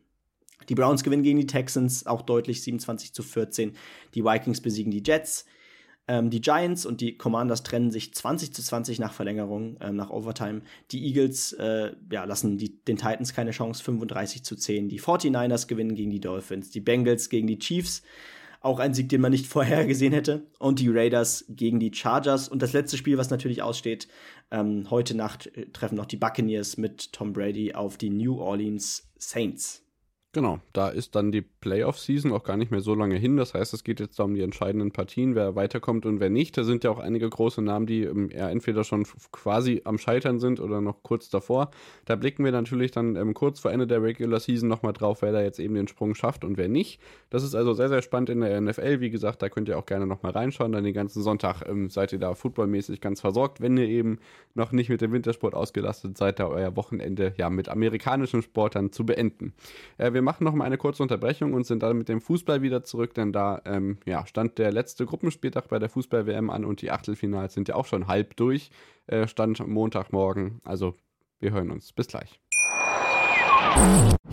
Die Browns gewinnen gegen die Texans, auch deutlich 27 zu 14. Die Vikings besiegen die Jets. Ähm, die Giants und die Commanders trennen sich 20 zu 20 nach Verlängerung, ähm, nach Overtime. Die Eagles äh, ja, lassen die, den Titans keine Chance, 35 zu 10. Die 49ers gewinnen gegen die Dolphins. Die Bengals gegen die Chiefs. Auch ein Sieg, den man nicht vorher gesehen hätte. Und die Raiders gegen die Chargers. Und das letzte Spiel, was natürlich aussteht, ähm, heute Nacht äh, treffen noch die Buccaneers mit Tom Brady auf die New Orleans Saints. Genau, da ist dann die Playoff-Season auch gar nicht mehr so lange hin. Das heißt, es geht jetzt um die entscheidenden Partien, wer weiterkommt und wer nicht. Da sind ja auch einige große Namen, die ähm, ja, entweder schon quasi am Scheitern sind oder noch kurz davor. Da blicken wir natürlich dann ähm, kurz vor Ende der Regular Season nochmal drauf, wer da jetzt eben den Sprung schafft und wer nicht. Das ist also sehr, sehr spannend in der NFL. Wie gesagt, da könnt ihr auch gerne nochmal reinschauen. Dann den ganzen Sonntag ähm, seid ihr da footballmäßig ganz versorgt, wenn ihr eben noch nicht mit dem Wintersport ausgelastet seid, da euer Wochenende ja mit amerikanischem Sport dann zu beenden. Äh, wir machen noch mal eine kurze Unterbrechung und sind dann mit dem Fußball wieder zurück, denn da ähm, ja, stand der letzte Gruppenspieltag bei der Fußball-WM an und die Achtelfinals sind ja auch schon halb durch. Äh, stand Montagmorgen. Also wir hören uns. Bis gleich.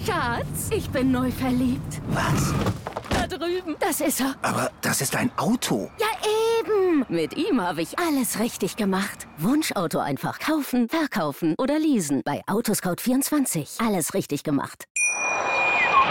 Schatz, ich bin neu verliebt. Was? Da drüben. Das ist er. Aber das ist ein Auto. Ja, eben. Mit ihm habe ich alles richtig gemacht. Wunschauto einfach kaufen, verkaufen oder leasen. Bei Autoscout24. Alles richtig gemacht.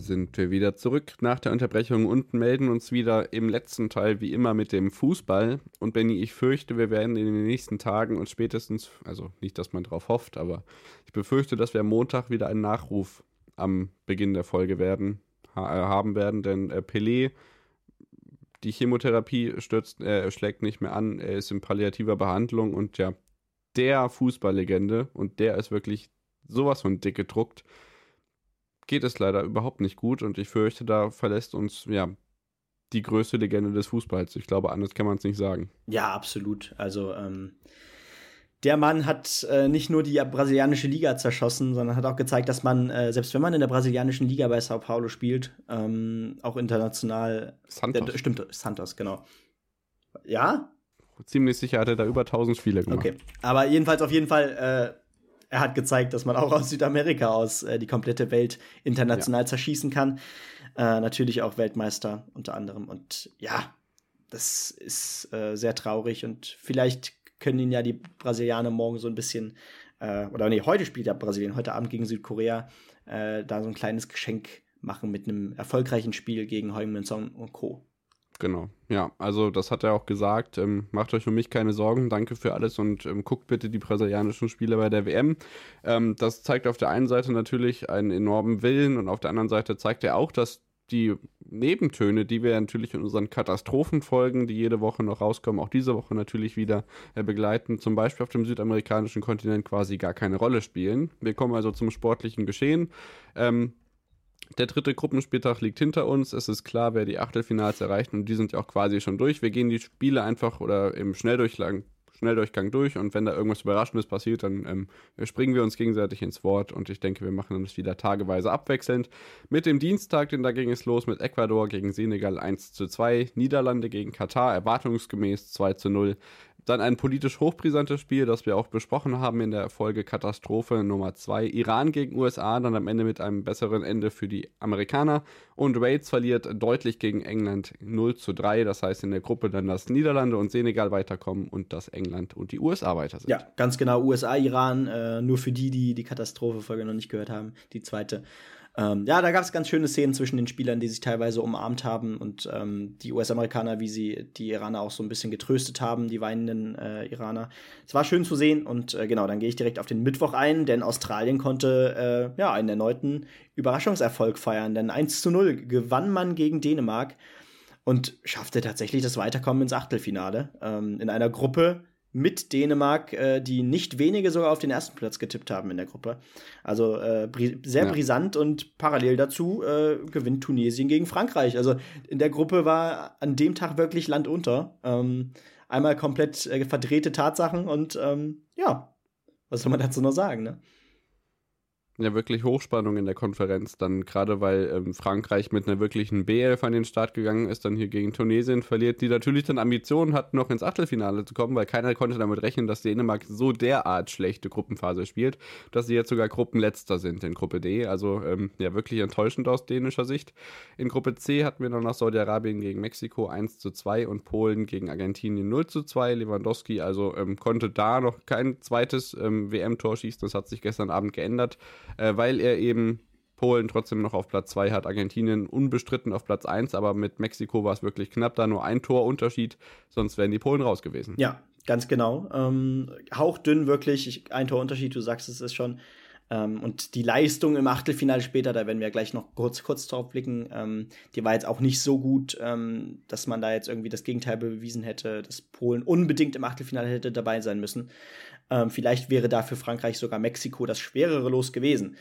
Sind wir wieder zurück nach der Unterbrechung und melden uns wieder im letzten Teil wie immer mit dem Fußball. Und Benny, ich fürchte, wir werden in den nächsten Tagen und spätestens, also nicht, dass man drauf hofft, aber ich befürchte, dass wir am Montag wieder einen Nachruf am Beginn der Folge werden, ha haben werden, denn äh, Pelé, die Chemotherapie stürzt, äh, schlägt nicht mehr an, er ist in palliativer Behandlung und ja, der Fußballlegende und der ist wirklich sowas von dick gedruckt geht es leider überhaupt nicht gut und ich fürchte, da verlässt uns ja die größte Legende des Fußballs. Ich glaube, anders kann man es nicht sagen. Ja, absolut. Also ähm, der Mann hat äh, nicht nur die brasilianische Liga zerschossen, sondern hat auch gezeigt, dass man, äh, selbst wenn man in der brasilianischen Liga bei Sao Paulo spielt, ähm, auch international. Santos. Der, stimmt, Santos, genau. Ja? Ziemlich sicher hat er da über 1000 Spiele gemacht. Okay. Aber jedenfalls auf jeden Fall äh, er hat gezeigt, dass man auch aus Südamerika aus äh, die komplette Welt international ja. zerschießen kann. Äh, natürlich auch Weltmeister unter anderem. Und ja, das ist äh, sehr traurig und vielleicht können ihn ja die Brasilianer morgen so ein bisschen, äh, oder nee, heute spielt ja Brasilien, heute Abend gegen Südkorea, äh, da so ein kleines Geschenk machen mit einem erfolgreichen Spiel gegen Heung-Min Song und Co. Genau, ja, also das hat er auch gesagt. Ähm, macht euch um mich keine Sorgen, danke für alles und ähm, guckt bitte die brasilianischen Spiele bei der WM. Ähm, das zeigt auf der einen Seite natürlich einen enormen Willen und auf der anderen Seite zeigt er auch, dass die Nebentöne, die wir natürlich in unseren Katastrophenfolgen, die jede Woche noch rauskommen, auch diese Woche natürlich wieder äh, begleiten, zum Beispiel auf dem südamerikanischen Kontinent quasi gar keine Rolle spielen. Wir kommen also zum sportlichen Geschehen. Ähm, der dritte Gruppenspieltag liegt hinter uns. Es ist klar, wer die Achtelfinals erreicht und die sind ja auch quasi schon durch. Wir gehen die Spiele einfach oder im Schnelldurchgang, Schnelldurchgang durch und wenn da irgendwas Überraschendes passiert, dann ähm, springen wir uns gegenseitig ins Wort und ich denke, wir machen das wieder tageweise abwechselnd. Mit dem Dienstag, denn da ging es los mit Ecuador gegen Senegal 1 zu 2, Niederlande gegen Katar erwartungsgemäß 2 zu 0. Dann ein politisch hochbrisantes Spiel, das wir auch besprochen haben in der Folge Katastrophe Nummer 2. Iran gegen USA, dann am Ende mit einem besseren Ende für die Amerikaner. Und Wales verliert deutlich gegen England 0 zu 3. Das heißt in der Gruppe dann, dass Niederlande und Senegal weiterkommen und dass England und die USA weiter sind. Ja, ganz genau. USA, Iran, äh, nur für die, die die Katastrophe-Folge noch nicht gehört haben, die zweite. Ähm, ja, da gab es ganz schöne Szenen zwischen den Spielern, die sich teilweise umarmt haben und ähm, die US-Amerikaner, wie sie die Iraner auch so ein bisschen getröstet haben, die weinenden äh, Iraner. Es war schön zu sehen und äh, genau, dann gehe ich direkt auf den Mittwoch ein, denn Australien konnte äh, ja einen erneuten Überraschungserfolg feiern, denn 1 zu 0 gewann man gegen Dänemark und schaffte tatsächlich das Weiterkommen ins Achtelfinale ähm, in einer Gruppe, mit Dänemark, äh, die nicht wenige sogar auf den ersten Platz getippt haben in der Gruppe. Also äh, bri sehr ja. brisant und parallel dazu äh, gewinnt Tunesien gegen Frankreich. Also in der Gruppe war an dem Tag wirklich Land unter. Ähm, einmal komplett äh, verdrehte Tatsachen und ähm, ja, was soll man dazu noch sagen, ne? Ja wirklich Hochspannung in der Konferenz, dann gerade weil ähm, Frankreich mit einer wirklichen B11 an den Start gegangen ist, dann hier gegen Tunesien verliert, die natürlich dann Ambitionen hat, noch ins Achtelfinale zu kommen, weil keiner konnte damit rechnen, dass Dänemark so derart schlechte Gruppenphase spielt, dass sie jetzt sogar Gruppenletzter sind in Gruppe D. Also ähm, ja, wirklich enttäuschend aus dänischer Sicht. In Gruppe C hatten wir dann noch Saudi-Arabien gegen Mexiko 1 zu 2 und Polen gegen Argentinien 0 zu 2. Lewandowski also ähm, konnte da noch kein zweites ähm, WM-Tor schießen, das hat sich gestern Abend geändert. Äh, weil er eben Polen trotzdem noch auf Platz 2 hat, Argentinien unbestritten auf Platz 1, aber mit Mexiko war es wirklich knapp, da nur ein Torunterschied, sonst wären die Polen raus gewesen. Ja, ganz genau. Ähm, hauchdünn wirklich, ich, ein Torunterschied, du sagst es ist schon. Ähm, und die Leistung im Achtelfinale später, da werden wir gleich noch kurz, kurz drauf blicken, ähm, die war jetzt auch nicht so gut, ähm, dass man da jetzt irgendwie das Gegenteil bewiesen hätte, dass Polen unbedingt im Achtelfinale hätte dabei sein müssen. Ähm, vielleicht wäre da für Frankreich sogar Mexiko das schwerere Los gewesen.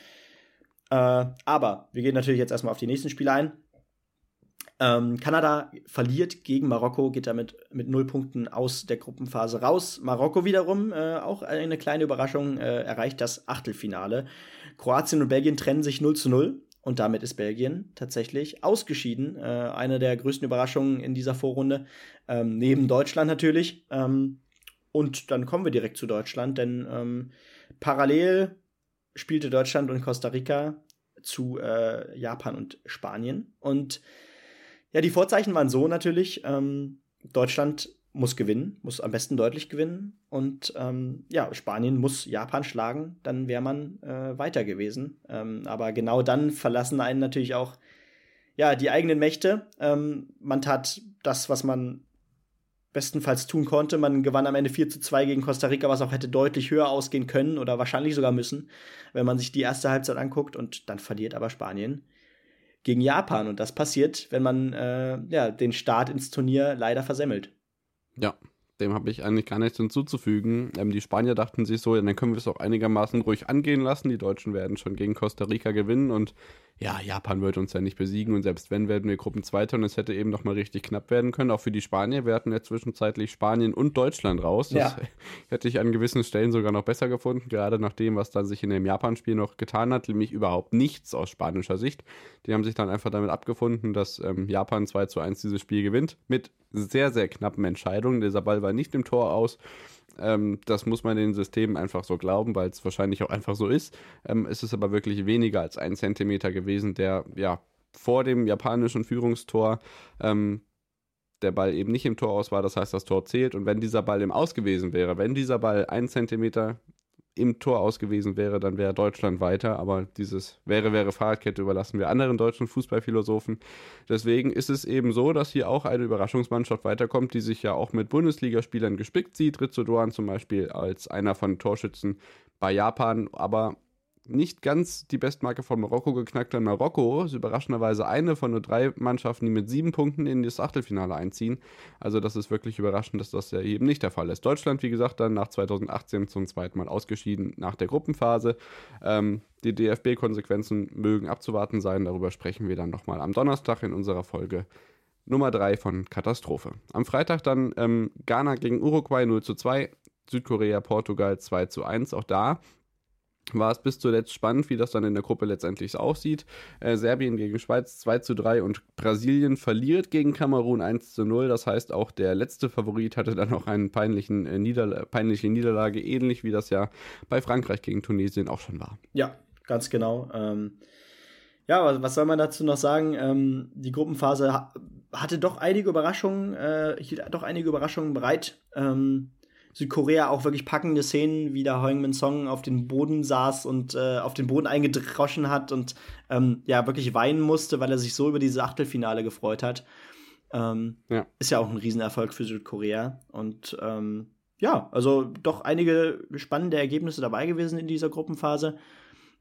Äh, aber wir gehen natürlich jetzt erstmal auf die nächsten Spiele ein. Ähm, Kanada verliert gegen Marokko, geht damit mit null Punkten aus der Gruppenphase raus. Marokko wiederum, äh, auch eine kleine Überraschung, äh, erreicht das Achtelfinale. Kroatien und Belgien trennen sich 0 zu 0 und damit ist Belgien tatsächlich ausgeschieden. Äh, eine der größten Überraschungen in dieser Vorrunde, ähm, neben Deutschland natürlich. Ähm, und dann kommen wir direkt zu Deutschland, denn ähm, parallel spielte Deutschland und Costa Rica zu äh, Japan und Spanien. Und ja, die Vorzeichen waren so natürlich. Ähm, Deutschland muss gewinnen, muss am besten deutlich gewinnen. Und ähm, ja, Spanien muss Japan schlagen, dann wäre man äh, weiter gewesen. Ähm, aber genau dann verlassen einen natürlich auch ja, die eigenen Mächte. Ähm, man tat das, was man bestenfalls tun konnte. Man gewann am Ende 4 zu 2 gegen Costa Rica, was auch hätte deutlich höher ausgehen können oder wahrscheinlich sogar müssen, wenn man sich die erste Halbzeit anguckt. Und dann verliert aber Spanien gegen Japan. Und das passiert, wenn man äh, ja, den Start ins Turnier leider versemmelt. Ja, dem habe ich eigentlich gar nichts hinzuzufügen. Ähm, die Spanier dachten sich so, ja, dann können wir es auch einigermaßen ruhig angehen lassen. Die Deutschen werden schon gegen Costa Rica gewinnen und ja, Japan wird uns ja nicht besiegen und selbst wenn, werden wir Gruppenzweiter und es hätte eben noch mal richtig knapp werden können. Auch für die Spanier. Wir hatten ja zwischenzeitlich Spanien und Deutschland raus. Das ja. hätte ich an gewissen Stellen sogar noch besser gefunden, gerade nach dem, was dann sich in dem Japan-Spiel noch getan hat, nämlich überhaupt nichts aus spanischer Sicht. Die haben sich dann einfach damit abgefunden, dass ähm, Japan 2 zu 1 dieses Spiel gewinnt mit sehr, sehr knappen Entscheidungen. Dieser Ball war nicht im Tor aus. Ähm, das muss man den Systemen einfach so glauben, weil es wahrscheinlich auch einfach so ist. Ähm, es ist aber wirklich weniger als ein Zentimeter gewesen, der ja vor dem japanischen Führungstor ähm, der Ball eben nicht im Tor aus war, das heißt, das Tor zählt. Und wenn dieser Ball im Aus gewesen wäre, wenn dieser Ball ein Zentimeter im Tor aus gewesen wäre, dann wäre Deutschland weiter. Aber dieses wäre, wäre Fahrradkette überlassen wir anderen deutschen Fußballphilosophen. Deswegen ist es eben so, dass hier auch eine Überraschungsmannschaft weiterkommt, die sich ja auch mit Bundesligaspielern gespickt sieht. Ritsu Doan zum Beispiel als einer von Torschützen bei Japan, aber nicht ganz die Bestmarke von Marokko geknackt hat. Marokko ist überraschenderweise eine von nur drei Mannschaften, die mit sieben Punkten in das Achtelfinale einziehen. Also das ist wirklich überraschend, dass das ja eben nicht der Fall ist. Deutschland, wie gesagt, dann nach 2018 zum zweiten Mal ausgeschieden nach der Gruppenphase. Ähm, die DFB-Konsequenzen mögen abzuwarten sein. Darüber sprechen wir dann nochmal am Donnerstag in unserer Folge Nummer 3 von Katastrophe. Am Freitag dann ähm, Ghana gegen Uruguay 0 zu 2, Südkorea, Portugal 2 zu 1. Auch da war es bis zuletzt spannend, wie das dann in der Gruppe letztendlich aussieht. Äh, Serbien gegen Schweiz 2 zu 3 und Brasilien verliert gegen Kamerun 1 zu 0. Das heißt, auch der letzte Favorit hatte dann noch eine äh, Niederla peinliche Niederlage, ähnlich wie das ja bei Frankreich gegen Tunesien auch schon war. Ja, ganz genau. Ähm, ja, was soll man dazu noch sagen? Ähm, die Gruppenphase ha hatte doch einige Überraschungen, äh, hielt doch einige Überraschungen bereit. Ähm, Südkorea auch wirklich packende Szenen, wie da Heung-Min Song auf dem Boden saß und äh, auf den Boden eingedroschen hat und ähm, ja wirklich weinen musste, weil er sich so über diese Achtelfinale gefreut hat. Ähm, ja. Ist ja auch ein Riesenerfolg für Südkorea. Und ähm, ja, also doch einige spannende Ergebnisse dabei gewesen in dieser Gruppenphase.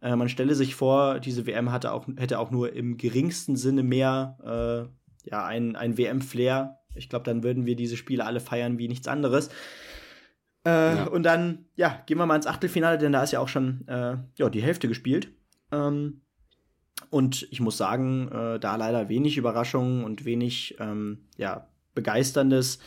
Äh, man stelle sich vor, diese WM hatte auch, hätte auch nur im geringsten Sinne mehr äh, ja, ein, ein WM-Flair. Ich glaube, dann würden wir diese Spiele alle feiern wie nichts anderes. Äh, ja. Und dann, ja, gehen wir mal ins Achtelfinale, denn da ist ja auch schon äh, ja, die Hälfte gespielt. Ähm, und ich muss sagen, äh, da leider wenig Überraschungen und wenig ähm, ja, Begeisterndes.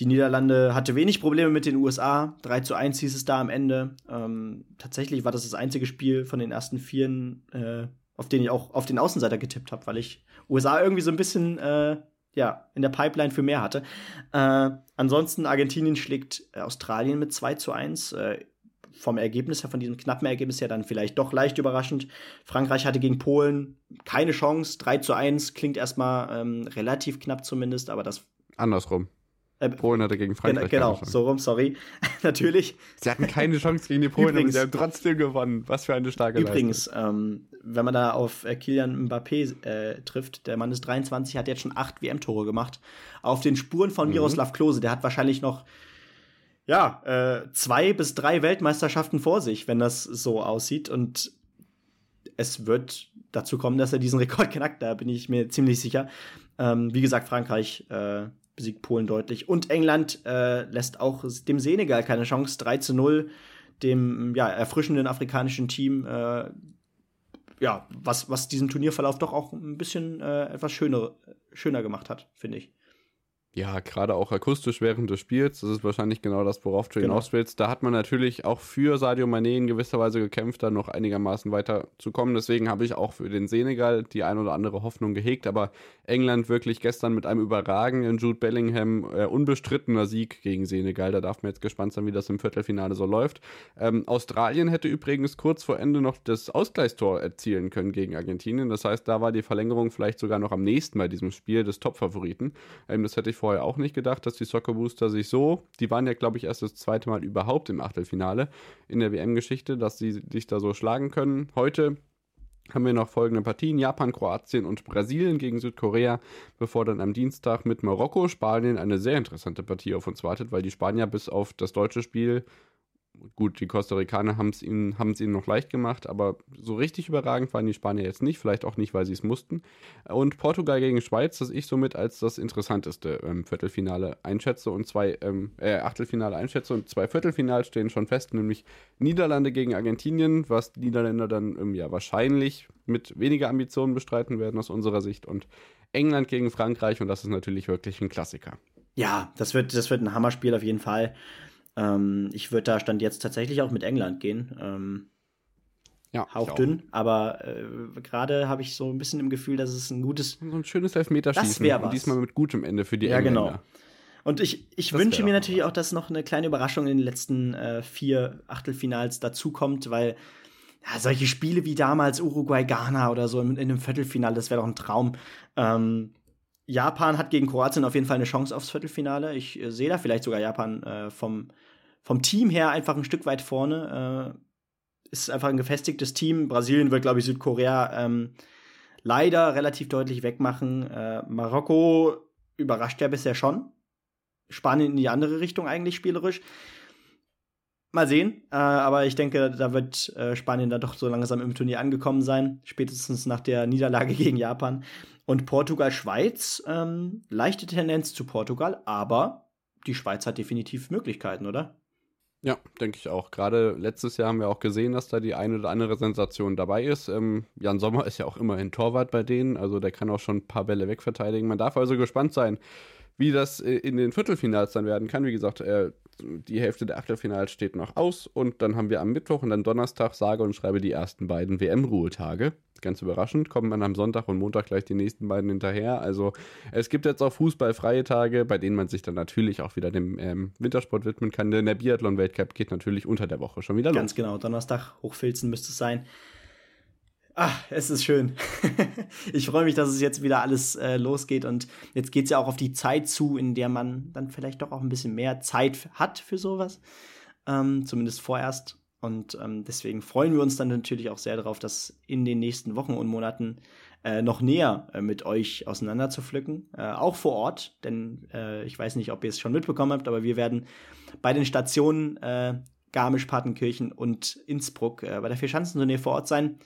Die Niederlande hatte wenig Probleme mit den USA. 3 zu 1 hieß es da am Ende. Ähm, tatsächlich war das das einzige Spiel von den ersten Vieren, äh, auf den ich auch auf den Außenseiter getippt habe, weil ich USA irgendwie so ein bisschen äh, ja, in der Pipeline für mehr hatte. Äh, ansonsten, Argentinien schlägt äh, Australien mit 2 zu 1. Äh, vom Ergebnis her, von diesem knappen Ergebnis her, dann vielleicht doch leicht überraschend. Frankreich hatte gegen Polen keine Chance. 3 zu 1 klingt erstmal ähm, relativ knapp zumindest, aber das. Andersrum. Äh, Polen hatte gegen Frankreich. Genau, genau so rum, sorry. Natürlich. Sie hatten keine Chance gegen die Polen, Übrigens, aber sie haben trotzdem gewonnen. Was für eine starke Übrigens, ähm, wenn man da auf äh, Kilian Mbappé äh, trifft, der Mann ist 23, hat jetzt schon acht WM-Tore gemacht. Auf den Spuren von mhm. Miroslav Klose, der hat wahrscheinlich noch ja, äh, zwei bis drei Weltmeisterschaften vor sich, wenn das so aussieht. Und es wird dazu kommen, dass er diesen Rekord knackt, da bin ich mir ziemlich sicher. Ähm, wie gesagt, Frankreich äh, besiegt Polen deutlich. Und England äh, lässt auch dem Senegal keine Chance. 3 zu 0, dem ja, erfrischenden afrikanischen Team. Äh, ja, was, was diesen Turnierverlauf doch auch ein bisschen äh, etwas schöner, schöner gemacht hat, finde ich. Ja, gerade auch akustisch während des Spiels. Das ist wahrscheinlich genau das, worauf du genau. hinaus willst. Da hat man natürlich auch für Sadio Mané in gewisser Weise gekämpft, da noch einigermaßen weiterzukommen. Deswegen habe ich auch für den Senegal die ein oder andere Hoffnung gehegt. Aber England wirklich gestern mit einem überragenden Jude Bellingham äh, unbestrittener Sieg gegen Senegal. Da darf man jetzt gespannt sein, wie das im Viertelfinale so läuft. Ähm, Australien hätte übrigens kurz vor Ende noch das Ausgleichstor erzielen können gegen Argentinien. Das heißt, da war die Verlängerung vielleicht sogar noch am nächsten bei diesem Spiel des Top-Favoriten. Ähm, das hätte ich vorher auch nicht gedacht, dass die Soccer Booster sich so, die waren ja, glaube ich, erst das zweite Mal überhaupt im Achtelfinale in der WM-Geschichte, dass sie sich da so schlagen können. Heute haben wir noch folgende Partien: Japan, Kroatien und Brasilien gegen Südkorea, bevor dann am Dienstag mit Marokko, Spanien eine sehr interessante Partie auf uns wartet, weil die Spanier bis auf das deutsche Spiel gut, die Costa Ricaner haben es ihnen, ihnen noch leicht gemacht, aber so richtig überragend waren die Spanier jetzt nicht, vielleicht auch nicht, weil sie es mussten. Und Portugal gegen Schweiz, das ich somit als das interessanteste ähm, Viertelfinale einschätze und zwei ähm, äh, Achtelfinale einschätze und zwei Viertelfinale stehen schon fest, nämlich Niederlande gegen Argentinien, was die Niederländer dann ähm, ja wahrscheinlich mit weniger Ambitionen bestreiten werden aus unserer Sicht und England gegen Frankreich und das ist natürlich wirklich ein Klassiker. Ja, das wird, das wird ein Hammerspiel auf jeden Fall. Ähm, ich würde da stand jetzt tatsächlich auch mit England gehen. Ähm, ja, hauchdünn, aber äh, gerade habe ich so ein bisschen im Gefühl, dass es ein gutes. So ein schönes Elfmeterschießen. Das wäre was. diesmal mit gutem Ende für die ja, Engländer. Ja, genau. Und ich, ich wünsche mir natürlich auch, dass noch eine kleine Überraschung in den letzten äh, vier Achtelfinals dazukommt, weil ja, solche Spiele wie damals Uruguay-Ghana oder so in, in einem Viertelfinale, das wäre doch ein Traum. Ähm, Japan hat gegen Kroatien auf jeden Fall eine Chance aufs Viertelfinale. Ich äh, sehe da vielleicht sogar Japan äh, vom, vom Team her einfach ein Stück weit vorne. Äh, ist einfach ein gefestigtes Team. Brasilien wird, glaube ich, Südkorea ähm, leider relativ deutlich wegmachen. Äh, Marokko überrascht ja bisher schon. Spanien in die andere Richtung eigentlich spielerisch. Mal sehen, äh, aber ich denke, da wird äh, Spanien dann doch so langsam im Turnier angekommen sein, spätestens nach der Niederlage gegen Japan. Und Portugal-Schweiz, ähm, leichte Tendenz zu Portugal, aber die Schweiz hat definitiv Möglichkeiten, oder? Ja, denke ich auch. Gerade letztes Jahr haben wir auch gesehen, dass da die eine oder andere Sensation dabei ist. Ähm, Jan Sommer ist ja auch immerhin Torwart bei denen, also der kann auch schon ein paar Bälle wegverteidigen. Man darf also gespannt sein, wie das äh, in den Viertelfinals dann werden kann. Wie gesagt, äh, die Hälfte der Achtelfinals steht noch aus und dann haben wir am Mittwoch und dann Donnerstag sage und schreibe die ersten beiden WM-Ruhetage. Ganz überraschend, kommen dann am Sonntag und Montag gleich die nächsten beiden hinterher. Also es gibt jetzt auch fußballfreie Tage, bei denen man sich dann natürlich auch wieder dem ähm, Wintersport widmen kann. Denn der Biathlon-Weltcup geht natürlich unter der Woche schon wieder los. Ganz genau, Donnerstag, Hochfilzen müsste es sein. Ach, es ist schön. ich freue mich, dass es jetzt wieder alles äh, losgeht und jetzt geht es ja auch auf die Zeit zu, in der man dann vielleicht doch auch ein bisschen mehr Zeit hat für sowas. Ähm, zumindest vorerst. Und ähm, deswegen freuen wir uns dann natürlich auch sehr darauf, das in den nächsten Wochen und Monaten äh, noch näher äh, mit euch auseinander. Äh, auch vor Ort, denn äh, ich weiß nicht, ob ihr es schon mitbekommen habt, aber wir werden bei den Stationen äh, Garmisch-Partenkirchen und Innsbruck bei der Vierschanzentournee vor Ort sein.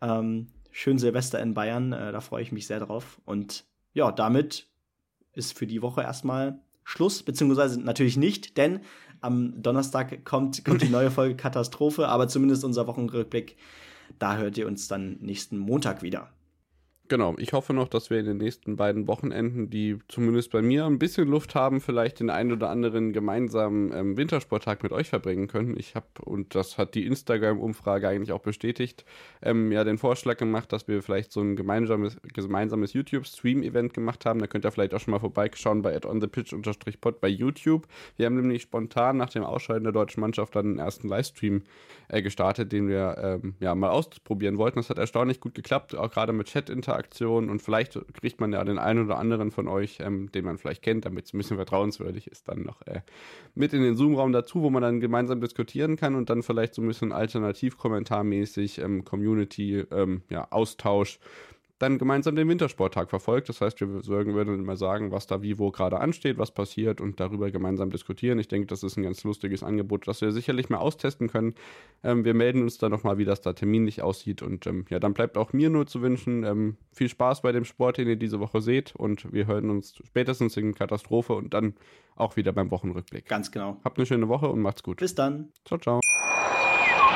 Ähm, schön Silvester in Bayern, äh, da freue ich mich sehr drauf. Und ja, damit ist für die Woche erstmal Schluss, beziehungsweise natürlich nicht, denn am Donnerstag kommt, kommt die neue Folge Katastrophe, aber zumindest unser Wochenrückblick, da hört ihr uns dann nächsten Montag wieder. Genau, ich hoffe noch, dass wir in den nächsten beiden Wochenenden, die zumindest bei mir ein bisschen Luft haben, vielleicht den einen oder anderen gemeinsamen ähm, Wintersporttag mit euch verbringen können. Ich habe, und das hat die Instagram-Umfrage eigentlich auch bestätigt, ähm, ja den Vorschlag gemacht, dass wir vielleicht so ein gemeinsames, gemeinsames YouTube-Stream-Event gemacht haben. Da könnt ihr vielleicht auch schon mal vorbeischauen bei onthepitch-pod bei YouTube. Wir haben nämlich spontan nach dem Ausscheiden der deutschen Mannschaft dann einen ersten Livestream äh, gestartet, den wir ähm, ja mal ausprobieren wollten. Das hat erstaunlich gut geklappt, auch gerade mit Chat-Interaktion Interaktion und vielleicht kriegt man ja den einen oder anderen von euch, ähm, den man vielleicht kennt, damit es ein bisschen vertrauenswürdig ist, dann noch äh, mit in den Zoom-Raum dazu, wo man dann gemeinsam diskutieren kann und dann vielleicht so ein bisschen alternativ-kommentarmäßig ähm, Community, ähm, ja, Austausch dann gemeinsam den Wintersporttag verfolgt. Das heißt, wir würden immer sagen, was da wie wo gerade ansteht, was passiert und darüber gemeinsam diskutieren. Ich denke, das ist ein ganz lustiges Angebot, das wir sicherlich mal austesten können. Ähm, wir melden uns dann nochmal, wie das da terminlich aussieht. Und ähm, ja, dann bleibt auch mir nur zu wünschen, ähm, viel Spaß bei dem Sport, den ihr diese Woche seht. Und wir hören uns spätestens in Katastrophe und dann auch wieder beim Wochenrückblick. Ganz genau. Habt eine schöne Woche und macht's gut. Bis dann. Ciao, ciao.